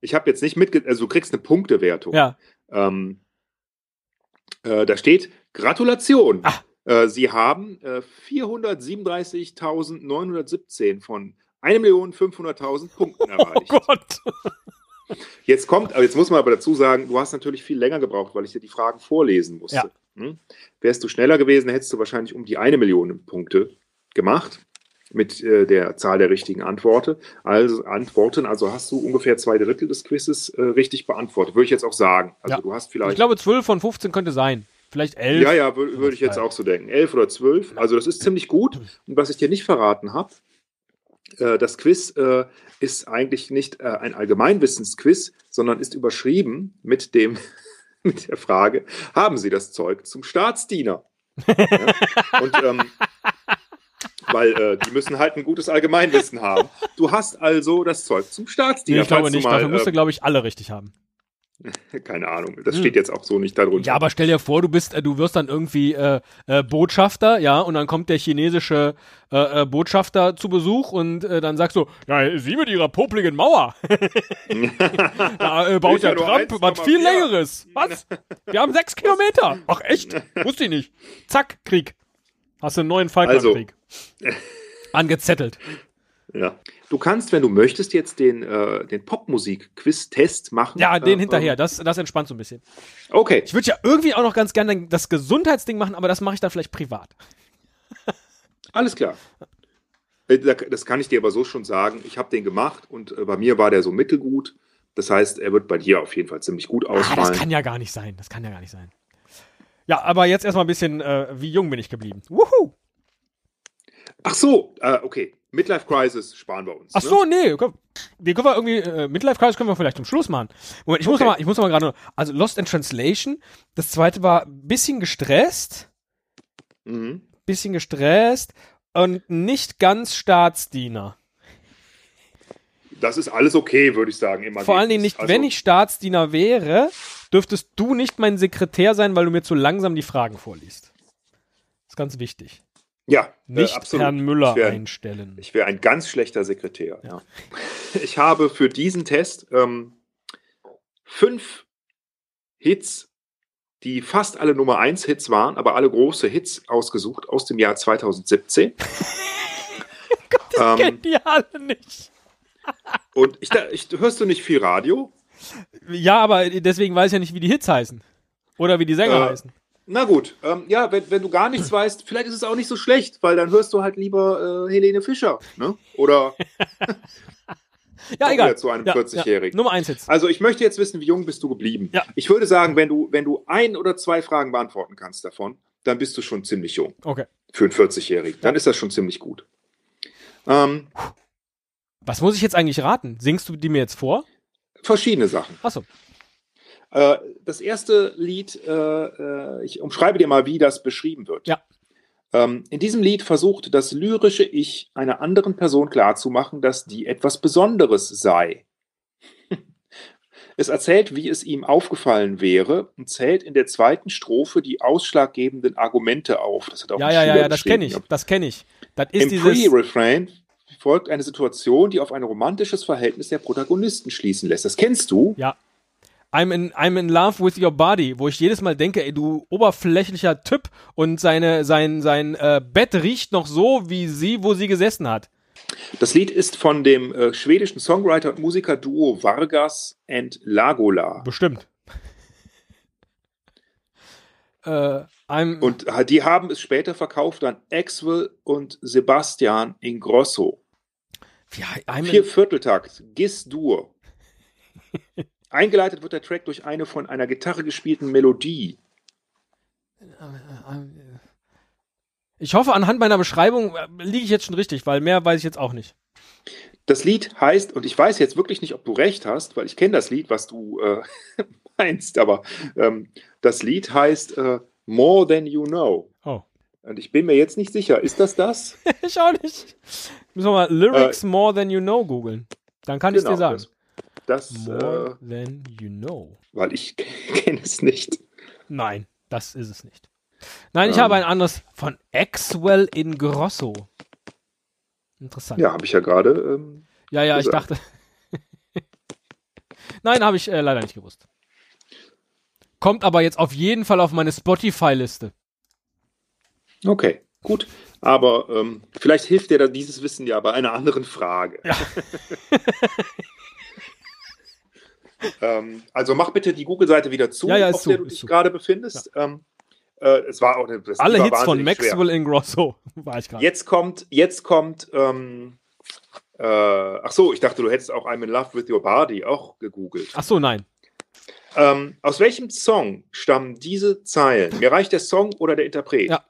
Ich habe jetzt nicht mitge... Also du kriegst eine Punktewertung. Ja. Ähm, äh, da steht Gratulation. Ah. Äh, Sie haben äh, 437.917 von 1.500.000 Punkten Oh erreicht. Gott. Jetzt kommt, aber jetzt muss man aber dazu sagen, du hast natürlich viel länger gebraucht, weil ich dir die Fragen vorlesen musste. Ja. Hm? Wärst du schneller gewesen, hättest du wahrscheinlich um die eine Million Punkte gemacht mit äh, der Zahl der richtigen Antworten. Also Antworten, also hast du ungefähr zwei Drittel des Quizzes äh, richtig beantwortet, würde ich jetzt auch sagen. Also Ja. du hast vielleicht Ich glaube, 12 von 15 könnte sein. Vielleicht 11. ja, ja, würde würd ich jetzt auch so denken. Elf oder zwölf. Also das ist ziemlich gut. Und was ich dir nicht verraten habe, äh, das Quiz äh, ist eigentlich nicht äh, ein Allgemeinwissensquiz, sondern ist überschrieben mit dem mit der Frage: Haben Sie das Zeug zum Staatsdiener? ja? Und ähm, weil äh, die müssen halt ein gutes Allgemeinwissen haben. Du hast also das Zeug zum Staatsdiener. Nee, ich glaube du nicht. Mal, Dafür musste, glaube ich, alle richtig haben. keine Ahnung. Das Hm. steht jetzt auch so nicht darunter. Ja, aber stell dir vor, du bist, äh, du wirst dann irgendwie äh, äh, Botschafter, ja, und dann kommt der chinesische äh, äh, Botschafter zu Besuch und äh, dann sagst du, ja, Sie mit Ihrer popligen Mauer. da baut der Trump 1,4. was viel längeres. Was? Wir haben sechs Kilometer. Ach echt? Wusste ich nicht. Zack, Krieg. Hast du einen neuen Falklandkrieg. Angezettelt. Ja. Du kannst, wenn du möchtest, jetzt den, äh, den Popmusik-Quiz-Test machen. Ja, den äh, hinterher. Das, das entspannt so ein bisschen. Okay. Ich würde ja irgendwie auch noch ganz gerne das Gesundheitsding machen, aber das mache ich dann vielleicht privat. Alles klar. Äh, das kann ich dir aber so schon sagen. Ich habe den gemacht und äh, bei mir war der so mittelgut. Das heißt, er wird bei dir auf jeden Fall ziemlich gut ausfallen. Ah, das kann ja gar nicht sein. Das kann ja gar nicht sein. Ja, aber jetzt erstmal ein bisschen, äh, wie jung bin ich geblieben? Wuhu! Ach so, äh, okay. Midlife Crisis sparen wir uns. Ach ne? so, ne? nee. Komm, die können wir irgendwie, äh, Midlife Crisis können wir vielleicht zum Schluss machen. Moment, ich okay. muss noch mal, ich muss noch mal gerade, also Lost in Translation. Das zweite war ein bisschen gestresst. Mhm. Bisschen gestresst und nicht ganz Staatsdiener. Das ist alles okay, würde ich sagen. Vor allen Dingen nicht, also, wenn ich Staatsdiener wäre, dürftest du nicht mein Sekretär sein, weil du mir zu langsam die Fragen vorliest. Das ist ganz wichtig. Ja, äh, nicht absolut. Herrn Müller ich wär, einstellen. Ich wäre ein ganz schlechter Sekretär. Ja. Ich habe für diesen Test ähm, fünf Hits, die fast alle Nummer 1 Hits waren, aber alle große Hits ausgesucht aus dem Jahr 2017. Gott, das ähm, die alle nicht. und ich, ich, hörst du nicht viel Radio? Ja, aber deswegen weiß ich ja nicht, wie die Hits heißen. Oder wie die Sänger äh, heißen. Na gut, ähm, ja, wenn, wenn du gar nichts weißt, vielleicht ist es auch nicht so schlecht, weil dann hörst du halt lieber äh, Helene Fischer, ne? Oder ja, egal. zu einem ja, 40-Jährigen. Ja. Nummer eins jetzt. Also ich möchte jetzt wissen, wie jung bist du geblieben? Ja. Ich würde sagen, wenn du, wenn du ein oder zwei Fragen beantworten kannst davon, dann bist du schon ziemlich jung. Okay. Für einen 40-Jährigen. Dann ist das schon ziemlich gut. Ähm, Was muss ich jetzt eigentlich raten? Singst du die mir jetzt vor? Verschiedene Sachen. Achso. Äh, das erste Lied, äh, äh, ich umschreibe dir mal, wie das beschrieben wird. Ja. Ähm, in diesem Lied versucht das lyrische Ich einer anderen Person klarzumachen, dass die etwas Besonderes sei. Es erzählt, wie es ihm aufgefallen wäre und zählt in der zweiten Strophe die ausschlaggebenden Argumente auf. Das hat auch ja, ja, ja, ja, das kenne ich. Das kenne ich. Das ist Im Pre-Refrain folgt eine Situation, die auf ein romantisches Verhältnis der Protagonisten schließen lässt. Das kennst du? Ja. I'm in, I'm in love with your body, wo ich jedes Mal denke, ey, du oberflächlicher Typ und seine, sein, sein äh, Bett riecht noch so, wie sie, wo sie gesessen hat. Das Lied ist von dem äh, schwedischen Songwriter und Musikerduo Vargas and Lagola. Bestimmt. äh, und die haben es später verkauft an Axwell und Sebastian Ingrosso. Ja, Vier Vierteltakt, Gis Dur. Eingeleitet wird der Track durch eine von einer Gitarre gespielten Melodie. Ich hoffe, anhand meiner Beschreibung äh, liege ich jetzt schon richtig, weil mehr weiß ich jetzt auch nicht. Das Lied heißt, und ich weiß jetzt wirklich nicht, ob du recht hast, weil ich kenne das Lied, was du äh, meinst, aber ähm, das Lied heißt äh, More Than You Know. Oh. Und ich bin mir jetzt nicht sicher, ist das das? ich auch nicht. Müssen wir mal Lyrics äh, More Than You Know googeln. Dann kann genau, ich dir sagen. Das, das, More äh, than you know. Weil ich kenne es nicht. Nein, das ist es nicht. Nein, ich ähm, habe ein anderes von Axwell in Grosso. Interessant. Ja, habe ich ja gerade. Ähm, ja, ja, gesagt. ich dachte. Nein, habe ich äh, leider nicht gewusst. Kommt aber jetzt auf jeden Fall auf meine Spotify-Liste. Okay, gut. Aber ähm, vielleicht hilft dir da dieses Wissen ja bei einer anderen Frage. Ja. ähm, also mach bitte die Google-Seite wieder zu, ja, ja, auf der du dich gerade befindest. Ja. Ähm, äh, es war auch das Alle Hits von Maxwell Ingrosso war ich gerade. Jetzt kommt, jetzt kommt, ähm, äh, ach so, ich dachte, du hättest auch I'm in Love with Your Body auch gegoogelt. Ach so, nein. Ähm, aus welchem Song stammen diese Zeilen? Mir reicht der Song oder der Interpret? Ja.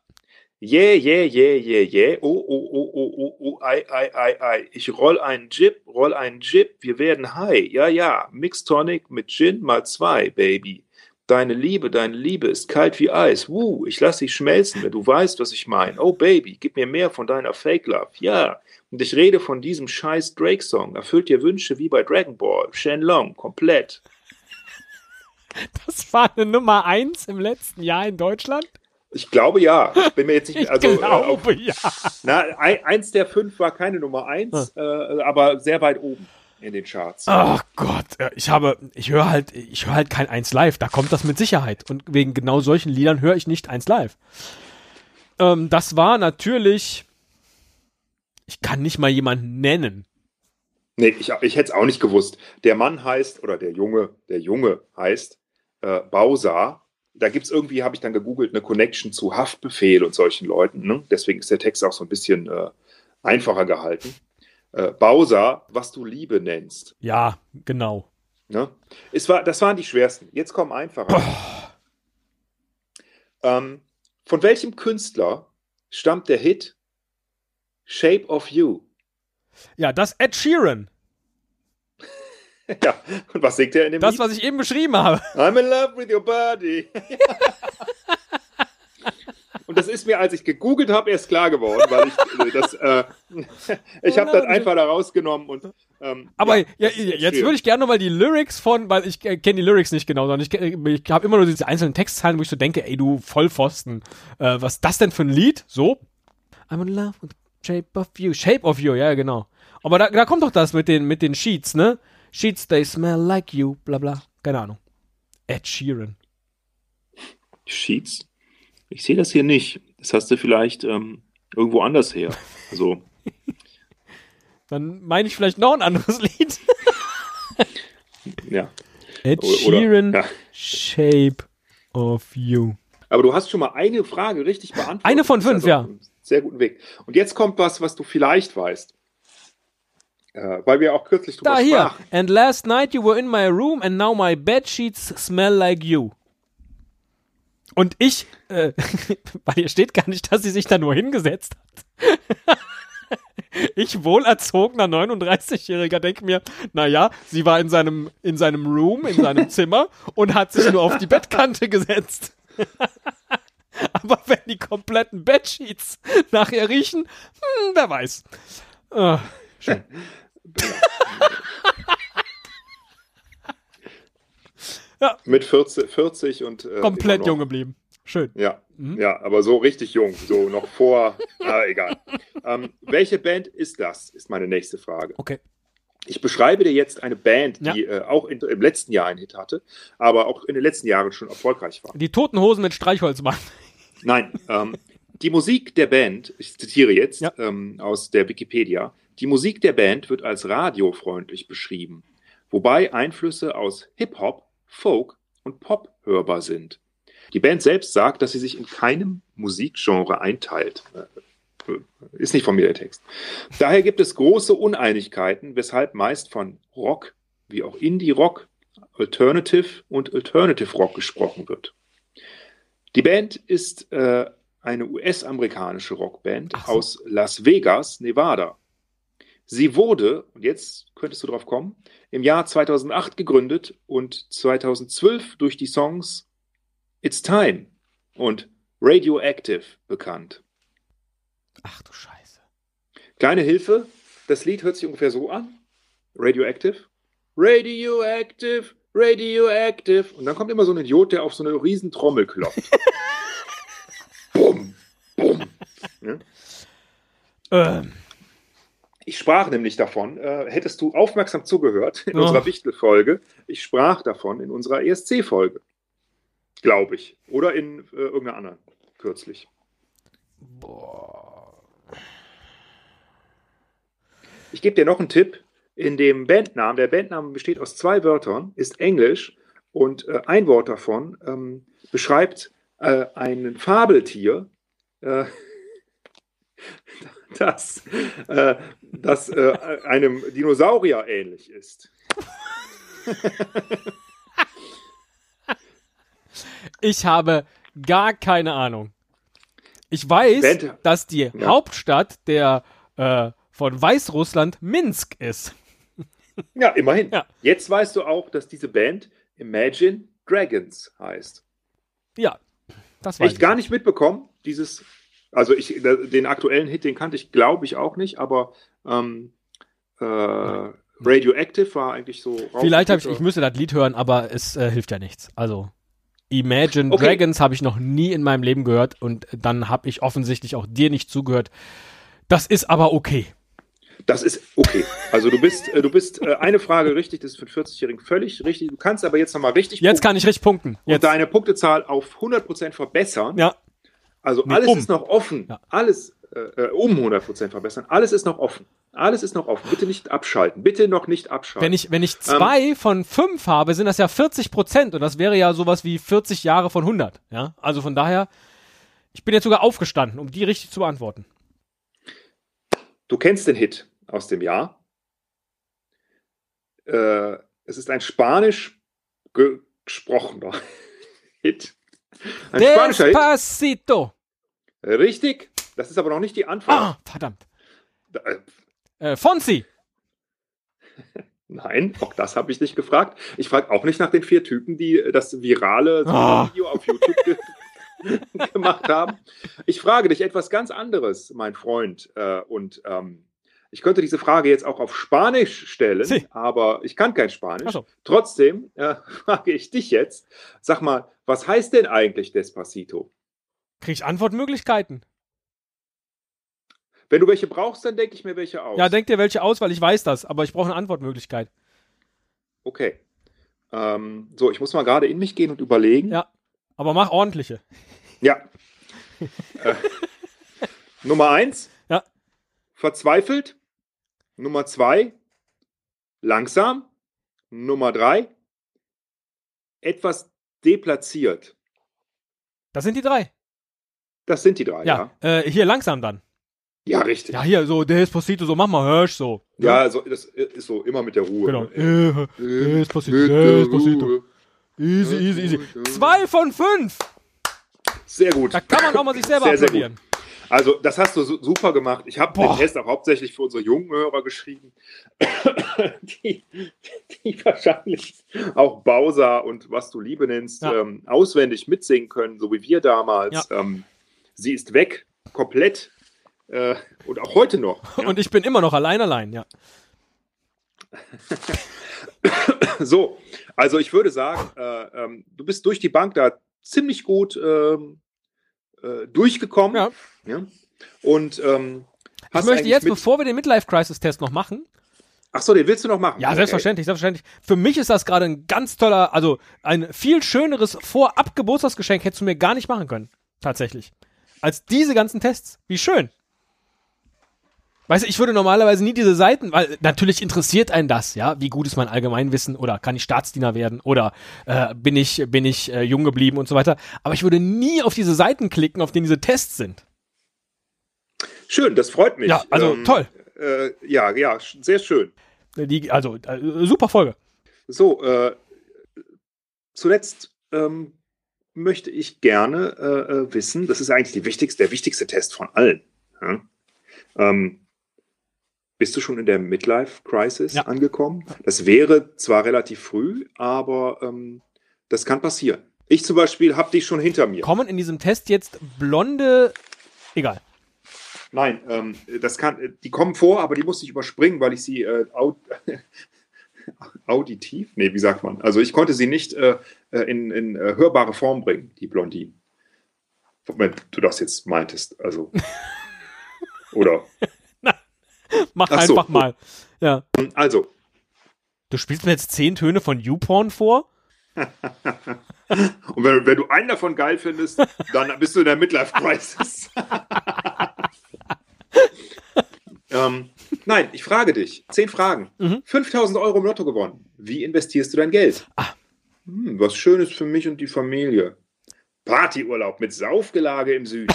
Yeah, yeah, yeah, yeah, yeah. Oh, oh, oh, oh, oh, oh, ei, ei, ei, ei. Ich roll einen Jip, roll einen Jip. Wir werden high. Ja, ja. Mix Tonic mit Gin mal zwei, Baby. Deine Liebe, deine Liebe ist kalt wie Eis. Wuh, ich lass dich schmelzen, wenn du weißt, was ich meine. Oh, Baby, gib mir mehr von deiner Fake Love. Ja. Und ich rede von diesem scheiß Drake-Song. Erfüllt dir Wünsche wie bei Dragon Ball. Shenlong, komplett. Das war eine Nummer eins im letzten Jahr in Deutschland? Ich glaube ja. Ich bin mir jetzt nicht. Also, ich glaube äh, auf, ja. Na, eins der fünf war keine Nummer eins, hm. äh, aber sehr weit oben in den Charts. Ach Gott, ich habe, ich höre halt, ich höre halt kein eins live. Da kommt das mit Sicherheit. Und wegen genau solchen Liedern höre ich nicht eins live. Ähm, das war natürlich. Ich kann nicht mal jemanden nennen. Nee, ich, ich hätte es auch nicht gewusst. Der Mann heißt, oder der Junge, der Junge heißt äh, Bausa da gibt es irgendwie, habe ich dann gegoogelt, eine Connection zu Haftbefehl und solchen Leuten. Ne? Deswegen ist der Text auch so ein bisschen äh, einfacher gehalten. Äh, Bowser, was du Liebe nennst. Ja, genau. Ne? Es war, das waren die schwersten. Jetzt kommen einfacher. Ähm, von welchem Künstler stammt der Hit Shape of You? Ja, das Ed Sheeran. ja, und was singt er in dem Das, Lied? was ich eben beschrieben habe. I'm in love with your body. Und das ist mir, als ich gegoogelt habe, erst klar geworden, weil ich äh, das, äh, ich habe das einfach da rausgenommen und ähm, Aber ja, ja, jetzt würde ich gerne nochmal die Lyrics von, weil ich äh, kenne die Lyrics nicht genau, sondern ich, äh, ich habe immer nur diese einzelnen Textzeilen, wo ich so denke, ey, du Vollpfosten, äh, was ist das denn für ein Lied? So. I'm in love with the shape of you. Shape of you, ja, genau. Aber da, da kommt doch das mit den, mit den Sheets, ne? Sheets, they smell like you, bla bla. Keine Ahnung. Ed Sheeran. Sheets? Ich sehe das hier nicht. Das hast du vielleicht ähm, irgendwo anders her. Also, Dann meine ich vielleicht noch ein anderes Lied. ja. Ed Oder- Sheeran, ja. Shape of you. Aber du hast schon mal eine Frage richtig beantwortet. Eine von fünf, also ja. Sehr guten Weg. Und jetzt kommt was, was du vielleicht weißt. Äh, weil wir auch kürzlich drüber Da hier. sprachen. And last night you were in my room and now my bed sheets smell like you. Und ich, äh, weil hier steht gar nicht, dass sie sich da nur hingesetzt hat. ich wohlerzogener 39-Jähriger denke mir, naja, sie war in seinem, in seinem Room, in seinem Zimmer und hat sich nur auf die Bettkante gesetzt. Aber wenn die kompletten Bedsheets nachher riechen, hm, wer weiß. Äh, schön. Mit 40, 40 und. Äh, Komplett jung geblieben. Schön. Ja, Mhm. ja, aber so richtig jung, so noch vor. ah, egal. Ähm, welche Band ist das? Ist meine nächste Frage. Okay. Ich beschreibe dir jetzt eine Band, Ja. die äh, auch in, im letzten Jahr einen Hit hatte, aber auch in den letzten Jahren schon erfolgreich war. Die toten Hosen mit Streichholzmann. Nein, ähm, die Musik der Band, ich zitiere jetzt Ja. ähm, aus der Wikipedia, die Musik der Band wird als radiofreundlich beschrieben, wobei Einflüsse aus Hip-Hop, Folk und Pop hörbar sind. Die Band selbst sagt, dass sie sich in keinem Musikgenre einteilt. Äh, Ist nicht von mir der Text. Daher gibt es große Uneinigkeiten, weshalb meist von Rock wie auch Indie-Rock, Alternative und Alternative Rock gesprochen wird. Die Band ist äh, eine US-amerikanische Rockband so. aus Las Vegas, Nevada. Sie wurde, und jetzt könntest du drauf kommen, im Jahr 2008 gegründet und 2012 durch die Songs It's Time und Radioactive bekannt. Ach du Scheiße. Kleine Hilfe, das Lied hört sich ungefähr so an. Radioactive. Radioactive, Radioactive. Und dann kommt immer so ein Idiot, der auf so eine riesen Trommel klopft. Bumm, bumm. Ne? Ähm, Ich sprach nämlich davon, äh, hättest du aufmerksam zugehört in Oh. unserer Wichtel-Folge. Ich sprach davon in unserer ESC-Folge. Glaube ich. Oder in äh, irgendeiner anderen kürzlich. Ich gebe dir noch einen Tipp. In dem Bandnamen, der Bandname besteht aus zwei Wörtern, ist Englisch und äh, ein Wort davon ähm, beschreibt äh, ein Fabeltier, äh, das, äh, das äh, einem Dinosaurier ähnlich ist. ich habe gar keine Ahnung. Ich weiß, Band- dass die Hauptstadt der äh, von Weißrussland Minsk ist. Ja, immerhin. Ja. Jetzt weißt du auch, dass diese Band Imagine Dragons heißt. Ja, das weiß Echt ich. gar nicht mitbekommen, dieses, also ich, den aktuellen Hit, den kannte ich, glaube ich, auch nicht, aber ähm, äh, Radioactive war eigentlich so. Vielleicht und habe ich, ich müsste das Lied hören, aber es äh, hilft ja nichts. Also Imagine Okay. Dragons habe ich noch nie in meinem Leben gehört und dann habe ich offensichtlich auch dir nicht zugehört. Das ist aber okay. Das ist okay. Also du bist, äh, du bist äh, eine Frage richtig, das ist für einen 40-Jährigen völlig richtig. Du kannst aber jetzt nochmal richtig Jetzt punkten kann ich richtig punkten. und Jetzt. deine Punktezahl auf 100% verbessern. Ja, Also Nee, alles um. ist noch offen. Ja. Alles äh, um 100% verbessern. Alles ist noch offen. Alles ist noch offen. Bitte nicht abschalten. Bitte noch nicht abschalten. Wenn ich, wenn ich zwei ähm, von fünf habe, sind das ja 40 Prozent und das wäre ja sowas wie 40 Jahre von 100. Ja, also von daher, ich bin jetzt sogar aufgestanden, um die richtig zu beantworten. Du kennst den Hit aus dem Jahr. Äh, es ist ein spanisch ge gesprochener Hit. Ein Despacito. Hit. Richtig. Das ist aber noch nicht die Antwort. Ah, verdammt. Äh, äh, Fonsi. Nein, auch das habe ich nicht gefragt. Ich frage auch nicht nach den vier Typen, die das virale oh. Video auf YouTube ge gemacht haben. Ich frage dich etwas ganz anderes, mein Freund. Äh, und ähm, ich könnte diese Frage jetzt auch auf Spanisch stellen, sí. aber ich kann kein Spanisch. So. Trotzdem äh, frage ich dich jetzt. Sag mal, was heißt denn eigentlich Despacito? Krieg ich Antwortmöglichkeiten? Wenn du welche brauchst, dann denke ich mir welche aus. Ja, denk dir welche aus, weil ich weiß das, aber ich brauche eine Antwortmöglichkeit. Okay. Ähm, so, ich muss mal gerade in mich gehen und überlegen. Ja, aber mach ordentliche. Ja. äh, Nummer eins. Ja. Verzweifelt. Nummer zwei. Langsam. Nummer drei. Etwas deplatziert. Das sind die drei. Das sind die drei, ja. ja. Äh, hier langsam dann. Ja, richtig. Ja, hier, so, Despacito, so, mach mal Hirsch, so. Ja, ja so, das ist so immer mit der Ruhe. Genau. Äh, Despacito, Despacito. Easy, easy, easy. Zwei von fünf. Sehr gut. Da kann man auch mal sich selber sehr. Sehr also, das hast du super gemacht. Ich habe den Test auch hauptsächlich für unsere jungen Hörer geschrieben, die, die wahrscheinlich auch Bowser und was du Liebe nennst, ja. ähm, auswendig mitsingen können, so wie wir damals. Ja. Ähm, sie ist weg, komplett. Äh, und auch heute noch. Ja. Und ich bin immer noch allein, allein, ja. so, also ich würde sagen, äh, ähm, du bist durch die Bank da ziemlich gut ähm, äh, durchgekommen. Ja. ja? Und ähm, ich möchte jetzt, bevor wir den Midlife-Crisis-Test noch machen, Ach so, den willst du noch machen? Ja, okay. selbstverständlich, selbstverständlich. Für mich ist das gerade ein ganz toller, also ein viel schöneres Vorab-Geburtstagsgeschenk hättest du mir gar nicht machen können. Tatsächlich. Als diese ganzen Tests. Wie schön. Weißt du, ich würde normalerweise nie diese Seiten, weil natürlich interessiert einen das, ja, wie gut ist mein Allgemeinwissen oder kann ich Staatsdiener werden oder äh, bin ich bin ich äh, jung geblieben und so weiter. Aber ich würde nie auf diese Seiten klicken, auf denen diese Tests sind. Schön, das freut mich. Ja, also ähm, toll. Äh, ja, ja, sehr schön. Die, also äh, super Folge. So, äh, zuletzt ähm, möchte ich gerne äh, wissen, das ist eigentlich wichtigste, der wichtigste Test von allen. Ja? Ähm, bist du schon in der Midlife-Crisis ja. angekommen? Das wäre zwar relativ früh, aber ähm, das kann passieren. Ich zum Beispiel habe dich schon hinter mir. Kommen in diesem Test jetzt blonde. Egal. Nein, ähm, das kann, die kommen vor, aber die musste ich überspringen, weil ich sie äh, aud auditiv, nee, wie sagt man? Also ich konnte sie nicht äh, äh in, in äh, hörbare Form bringen, die Blondinen. Wenn du das jetzt meintest, also. Oder? Mach Ach einfach so. mal. Ja. Also. Du spielst mir jetzt zehn Töne von YouPorn vor? Und wenn, wenn, du einen davon geil findest, dann bist du in der Midlife-Crisis. ähm, nein, ich frage dich. Zehn Fragen. Mhm. 5000 Euro im Lotto gewonnen. Wie investierst du dein Geld? Ah. Hm, was Schönes für mich und die Familie. Partyurlaub mit Saufgelage im Süden.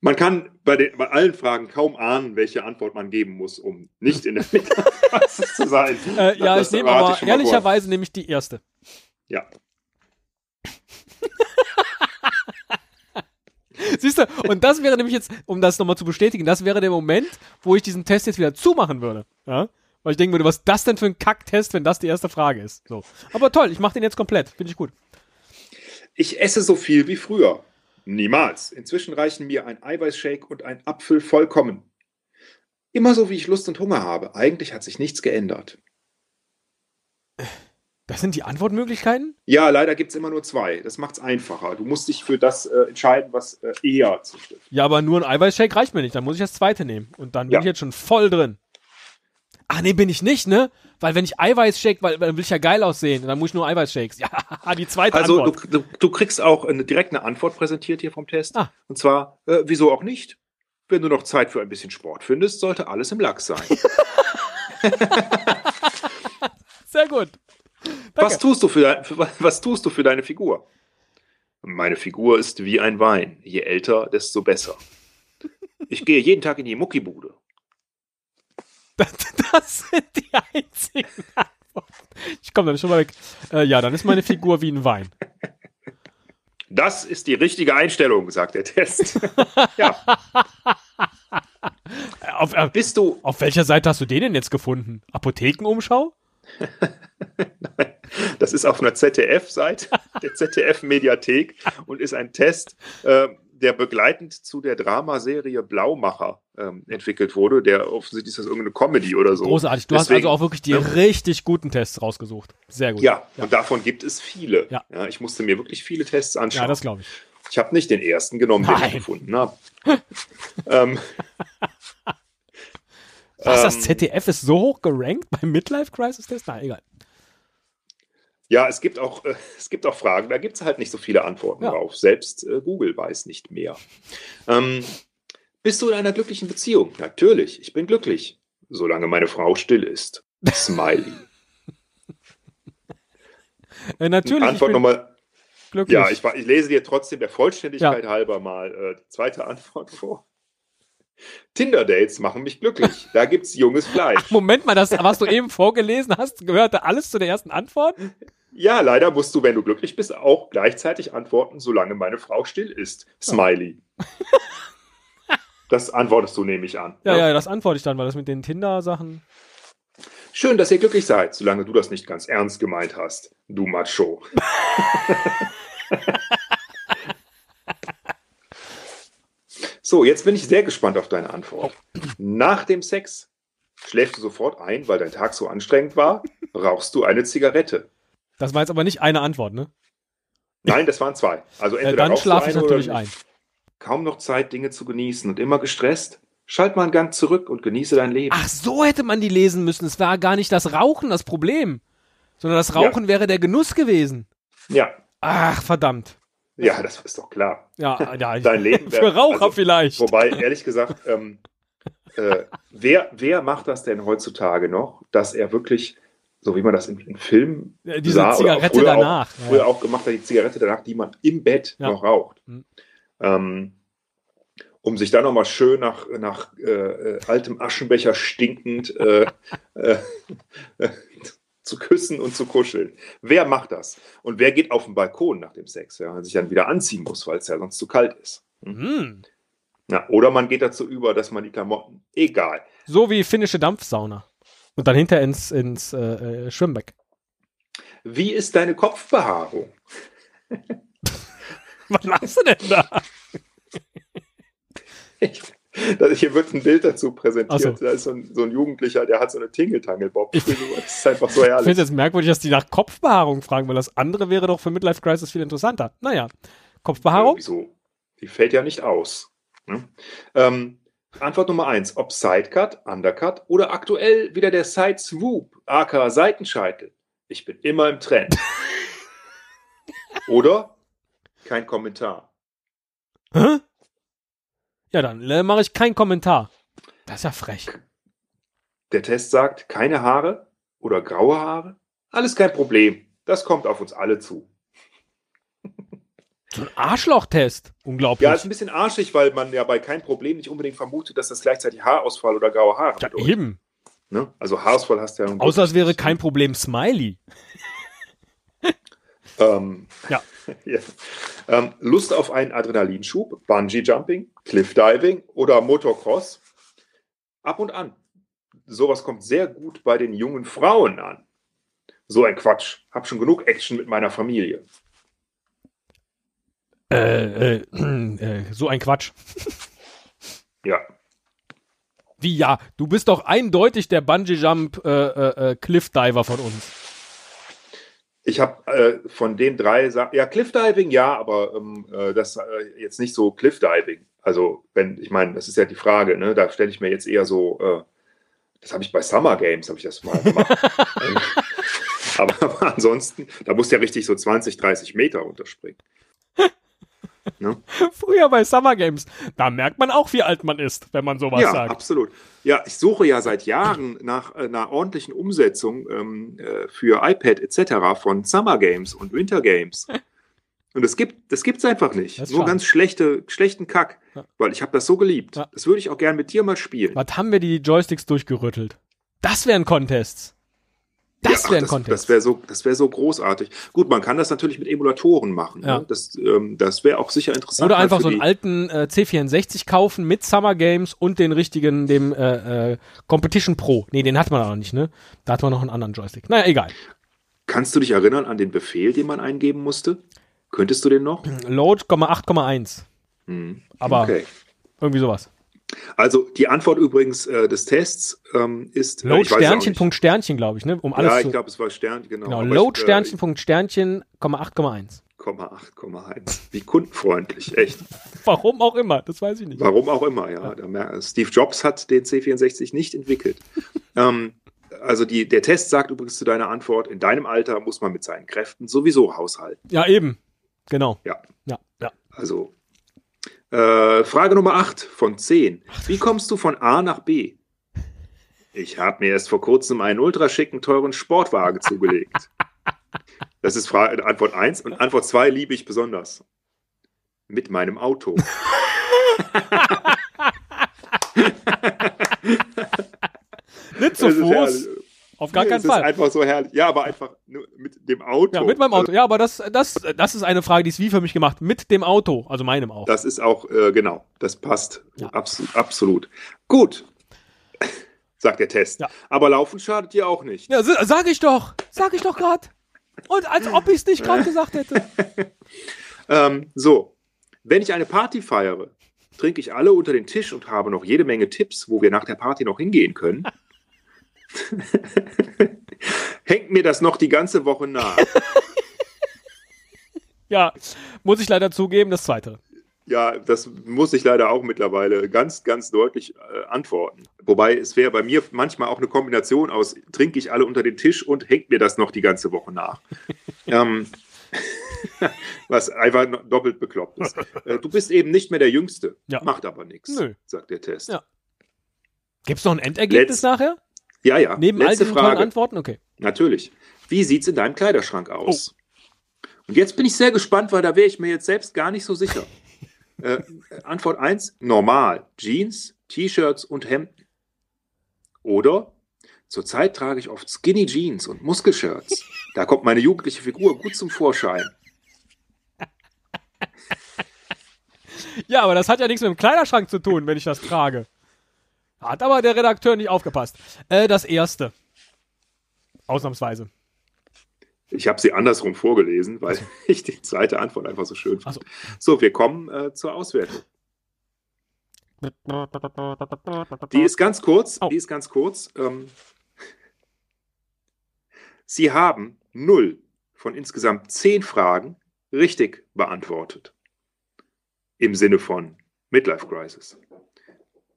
Man kann bei, den, bei allen Fragen kaum ahnen, welche Antwort man geben muss, um nicht in der Mittagspraxis zu sein. Äh, ja, das ich nehme aber ich ehrlicherweise nehme ich die erste. Ja. Siehst du, und das wäre nämlich jetzt, um das nochmal zu bestätigen, das wäre der Moment, wo ich diesen Test jetzt wieder zumachen würde. Ja? Weil ich denken würde, was ist das denn für ein Kacktest, wenn das die erste Frage ist? So. Aber toll, ich mache den jetzt komplett. Finde ich gut. Ich esse so viel wie früher. Niemals. Inzwischen reichen mir ein Eiweißshake und ein Apfel vollkommen. Immer so, wie ich Lust und Hunger habe. Eigentlich hat sich nichts geändert. Das sind die Antwortmöglichkeiten? Ja, leider gibt es immer nur zwei. Das macht es einfacher. Du musst dich für das äh, entscheiden, was äh, eher zutrifft. Ja, aber nur ein Eiweißshake reicht mir nicht. Dann muss ich das zweite nehmen. Und dann bin ja. ich jetzt schon voll drin. Ach nee, bin ich nicht, ne? Weil wenn ich Eiweiß shake, weil, weil dann will ich ja geil aussehen. Dann muss ich nur Eiweiß-Shakes. Ja, die zweite Also du, Antwort. du, du kriegst auch eine, direkt eine Antwort präsentiert hier vom Test. Ah. Und zwar, äh, wieso auch nicht? Wenn du noch Zeit für ein bisschen Sport findest, sollte alles im Lachs sein. Sehr gut. was, tust du für dein, für, was tust du für deine Figur? Meine Figur ist wie ein Wein. Je älter, desto besser. Ich gehe jeden Tag in die Muckibude. Das, das sind die einzigen Antworten. Ich komme dann schon mal weg. Äh, ja, dann ist meine Figur wie ein Wein. Das ist die richtige Einstellung, sagt der Test. ja, Auf, äh, bist du, auf welcher Seite hast du den denn jetzt gefunden? Apothekenumschau? das ist auf einer ZDF-Seite, der ZDF-Mediathek und ist ein Test, äh, der begleitend zu der Dramaserie Blaumacher ähm, entwickelt wurde. Der offensichtlich ist das irgendeine Comedy oder so. Großartig. Du hast Deswegen- also auch wirklich die ne? richtig guten Tests rausgesucht. Sehr gut. Ja, und davon gibt es viele. Ja. ich musste mir wirklich viele Tests anschauen. Ja, das glaube ich. ich habe nicht den ersten genommen, den Nein. ich gefunden habe. ähm, Was, das ähm, ZDF ist so hoch gerankt beim Midlife-Crisis-Test? Na, egal. Ja, es gibt auch, äh, es gibt auch Fragen, da gibt es halt nicht so viele Antworten Ja. drauf. Selbst äh, Google weiß nicht mehr. Ähm, bist du in einer glücklichen Beziehung? Natürlich, ich bin glücklich, solange meine Frau still ist. Smiley. Äh, natürlich, Antwort nochmal. glücklich. Ja, ich, ich lese dir trotzdem der Vollständigkeit halber mal äh, die zweite Antwort vor. Tinder-Dates machen mich glücklich. Da gibt's junges Fleisch. Moment mal, das, was du eben vorgelesen hast, gehörte alles zu der ersten Antwort? Ja, leider musst du, wenn du glücklich bist, auch gleichzeitig antworten, solange meine Frau still ist. Smiley. Das antwortest du, nehme ich an. Ja, ja, das antworte ich dann, weil das mit den Tinder-Sachen. Schön, dass ihr glücklich seid, solange du das nicht ganz ernst gemeint hast, du Macho. so, jetzt bin ich sehr gespannt auf deine Antwort. Nach dem Sex schläfst du sofort ein, weil dein Tag so anstrengend war, rauchst du eine Zigarette. Das war jetzt aber nicht eine Antwort, ne? Nein, das waren zwei. Also Äh, entweder dann rauchst du schlafe ich natürlich ein. Kaum noch Zeit, Dinge zu genießen und immer gestresst? Schalt mal einen Gang zurück und genieße dein Leben. Ach, so hätte man die lesen müssen. Es war gar nicht das Rauchen das Problem, sondern das Rauchen wäre der Genuss gewesen. Ja, Ach, verdammt. ja, das ist doch klar. Ja, ja Dein Leben wär- für Raucher also, vielleicht. Wobei, ehrlich gesagt, ähm, äh, wer, wer macht das denn heutzutage noch, dass er wirklich, so wie man das in, in Filmen Ja, Diese sah, Zigarette früher danach. Auch, früher ja. auch gemacht hat, die Zigarette danach, die man im Bett Ja. noch raucht. Mhm. Ähm, um sich dann nochmal schön nach, nach äh, altem Aschenbecher stinkend äh, äh, zu küssen und zu kuscheln. Wer macht das? Und wer geht auf den Balkon nach dem Sex, ja, und sich dann wieder anziehen muss, weil es ja sonst zu kalt ist? Hm. Ja, oder man geht dazu über, dass man die Klamotten, egal. So wie finnische Dampfsauna. Und dann hinter ins, ins äh, äh, Schwimmbeck. Wie ist deine Kopfbehaarung? Was machst du denn da? Ich, das, hier wird ein Bild dazu präsentiert. So. Da ist so ein, so ein Jugendlicher, der hat so eine Tingeltangelbob. Ich- Das ist einfach so Ich finde herrlich. es jetzt merkwürdig, dass die nach Kopfbehaarung fragen, weil das andere wäre doch für Midlife Crisis viel interessanter. Naja, Kopfbehaarung? Wieso? Die fällt ja nicht aus. Ne? Ähm, Antwort Nummer eins: Ob Sidecut, Undercut oder aktuell wieder der Side Swoop, aka Seitenscheitel. Ich bin immer im Trend. oder kein Kommentar. Hä? Ja, dann äh, mache ich keinen Kommentar. Das ist ja frech. Der Test sagt, keine Haare oder graue Haare? Alles kein Problem. Das kommt auf uns alle zu. So ein Arschlochtest. Unglaublich. Ja, ist ein bisschen arschig, weil man ja bei kein Problem nicht unbedingt vermutet, dass das gleichzeitig Haarausfall oder graue Haare Ja, bedeutet. eben. Ne? Also Haarausfall hast du ja nun Außer es wäre kein Problem Smiley. Ähm, Ja. ja. Ähm, Lust auf einen Adrenalinschub, Bungee-Jumping, Cliff-Diving oder Motocross? Ab und an. Sowas kommt sehr gut bei den jungen Frauen an. So ein Quatsch. Hab schon genug Action mit meiner Familie. Äh, äh, äh, so ein Quatsch. Ja. Wie ja? Du bist doch eindeutig der Bungee-Jump äh, äh, äh, Cliff-Diver von uns. Ich habe von den drei ja, Cliff-Diving, ja, aber ähm, äh, das jetzt nicht so Cliff-Diving. Also, wenn, ich meine, das ist ja die Frage, ne? Da stelle ich mir jetzt eher so Das habe ich bei Summer Games, habe ich das mal gemacht. Aber, aber, ansonsten, da musst du ja richtig so 20, 30 Meter runterspringen. Ne? Früher bei Summer Games, da merkt man auch, wie alt man ist, wenn man sowas ja, sagt. Ja, absolut. Ja, ich suche ja seit Jahren nach äh, einer ordentlichen Umsetzung ähm, äh, für iPad etc. von Summer Games und Winter Games. Und das gibt das gibt's einfach nicht. Nur schade. ganz schlechte, schlechten Kack. Ja. Weil ich habe das so geliebt. Ja. Das würde ich auch gern mit dir mal spielen. Was haben wir die Joysticks durchgerüttelt? Das wären Contests. Das wäre ein Contest. Das wäre so, das wäre so großartig. Gut, man kann das natürlich mit Emulatoren machen. Ja. Ne? Das, ähm, das wäre auch sicher interessant. Oder einfach so einen alten äh, C64 kaufen mit Summer Games und den richtigen, dem äh, äh, Competition Pro. Nee, den hat man auch noch nicht, ne? Da hat man noch einen anderen Joystick. Naja, egal. Kannst du dich erinnern an den Befehl, den man eingeben musste? Könntest du den noch? Load, 8,1. Hm. Aber okay. irgendwie sowas. Also die Antwort übrigens äh, des Tests ähm, ist äh, Load Sternchen Punkt Sternchen, glaube ich, ne? Um alles ja, ich glaube, es war Sternchen, genau. genau Load ich, Sternchen Punkt Sternchen, 8,1. 8,1. Wie kundenfreundlich, echt. Warum auch immer, das weiß ich nicht. Warum auch immer, ja. ja. Steve Jobs hat den C64 nicht entwickelt. ähm, also die, der Test sagt übrigens zu deiner Antwort, in deinem Alter muss man mit seinen Kräften sowieso haushalten. Ja, eben. Genau. Ja. Ja, ja. Also äh, Frage Nummer 8 von 10. Wie kommst du von A nach B? Ich habe mir erst vor kurzem einen ultraschicken, teuren Sportwagen zugelegt. Das ist Frage, Antwort 1. Und Antwort 2 liebe ich besonders. Mit meinem Auto. Nicht so Fuß. Auf gar keinen Fall. Ist einfach so herrlich. Ja, aber einfach mit dem Auto. Ja, mit meinem Auto. Ja, aber das, das, das ist eine Frage, die ist wie für mich gemacht. Mit dem Auto, also meinem auch. Das ist auch, äh, genau, das passt. Ja. Absolut, absolut. Gut, sagt der Test. Ja. Aber laufen schadet dir auch nicht. Ja, sag ich doch. Sag ich doch gerade. Und als ob ich es nicht gerade gesagt hätte. ähm, so, wenn ich eine Party feiere, trinke ich alle unter den Tisch und habe noch jede Menge Tipps, wo wir nach der Party noch hingehen können. Hängt mir das noch die ganze Woche nach. ja, muss ich leider zugeben, das zweite. Ja, das muss ich leider auch mittlerweile ganz, ganz deutlich äh, antworten. Wobei es wäre bei mir manchmal auch eine Kombination aus, trinke ich alle unter den Tisch und hängt mir das noch die ganze Woche nach. ähm, was einfach doppelt bekloppt ist. Äh, du bist eben nicht mehr der Jüngste. Ja. Macht aber nichts, sagt der Test. Ja. Gibt es noch ein Endergebnis Letz nachher? Ja, ja. Neben Letzte all diesen Frage. Antworten? Okay. Natürlich. Wie sieht es in deinem Kleiderschrank aus? Oh. Und jetzt bin ich sehr gespannt, weil da wäre ich mir jetzt selbst gar nicht so sicher. äh, Antwort 1, normal. Jeans, T-Shirts und Hemden. Oder zurzeit trage ich oft Skinny Jeans und Muskelshirts. Da kommt meine jugendliche Figur gut zum Vorschein. Ja, aber das hat ja nichts mit dem Kleiderschrank zu tun, wenn ich das trage. Hat aber der Redakteur nicht aufgepasst. Äh, das erste. Ausnahmsweise. Ich habe sie andersrum vorgelesen, weil ich die zweite Antwort einfach so schön fand. So. so, wir kommen äh, zur Auswertung. Die ist ganz kurz. Oh. Die ist ganz kurz. Ähm, sie haben null von insgesamt zehn Fragen richtig beantwortet. Im Sinne von Midlife Crisis.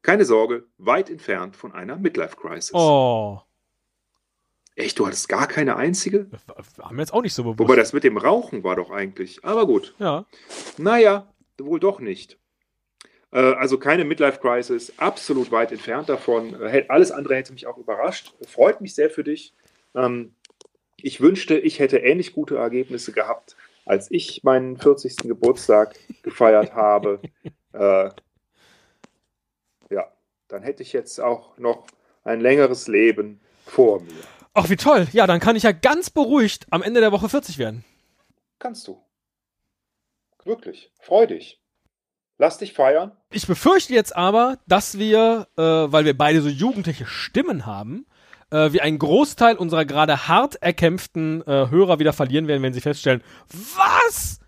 Keine Sorge, weit entfernt von einer Midlife-Crisis. Oh. Echt, du hattest gar keine einzige? Haben wir jetzt auch nicht so bewusst. Wobei das mit dem Rauchen war doch eigentlich. Aber gut. Ja. Naja, wohl doch nicht. Äh, also keine Midlife-Crisis, absolut weit entfernt davon. Äh, alles andere hätte mich auch überrascht. Freut mich sehr für dich. Ähm, ich wünschte, ich hätte ähnlich gute Ergebnisse gehabt, als ich meinen 40. Geburtstag gefeiert habe. Äh, dann hätte ich jetzt auch noch ein längeres Leben vor mir. Ach, wie toll. Ja, dann kann ich ja ganz beruhigt am Ende der Woche 40 werden. Kannst du. Wirklich. Freu dich. Lass dich feiern. Ich befürchte jetzt aber, dass wir, äh, weil wir beide so jugendliche Stimmen haben, äh, wir einen Großteil unserer gerade hart erkämpften äh, Hörer wieder verlieren werden, wenn sie feststellen, was?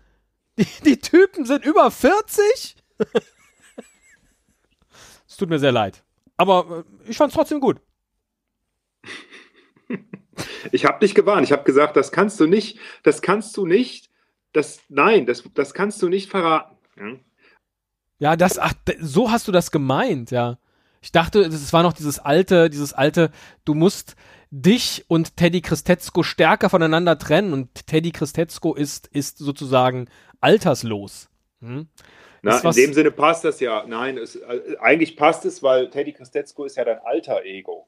Die, die Typen sind über 40? tut mir sehr leid. Aber äh, ich fand es trotzdem gut. Ich habe dich gewarnt. Ich habe gesagt, das kannst du nicht, das kannst du nicht, das, nein, das, das kannst du nicht verraten. Ja, ja das, ach, so hast du das gemeint, ja. Ich dachte, es war noch dieses alte, dieses alte, du musst dich und Teddy Christetzko stärker voneinander trennen und Teddy Christetzko ist, ist sozusagen alterslos. Hm? Na, in dem Sinne passt das ja. Nein, es, äh, eigentlich passt es, weil Teddy Christetzko ist ja dein alter Ego.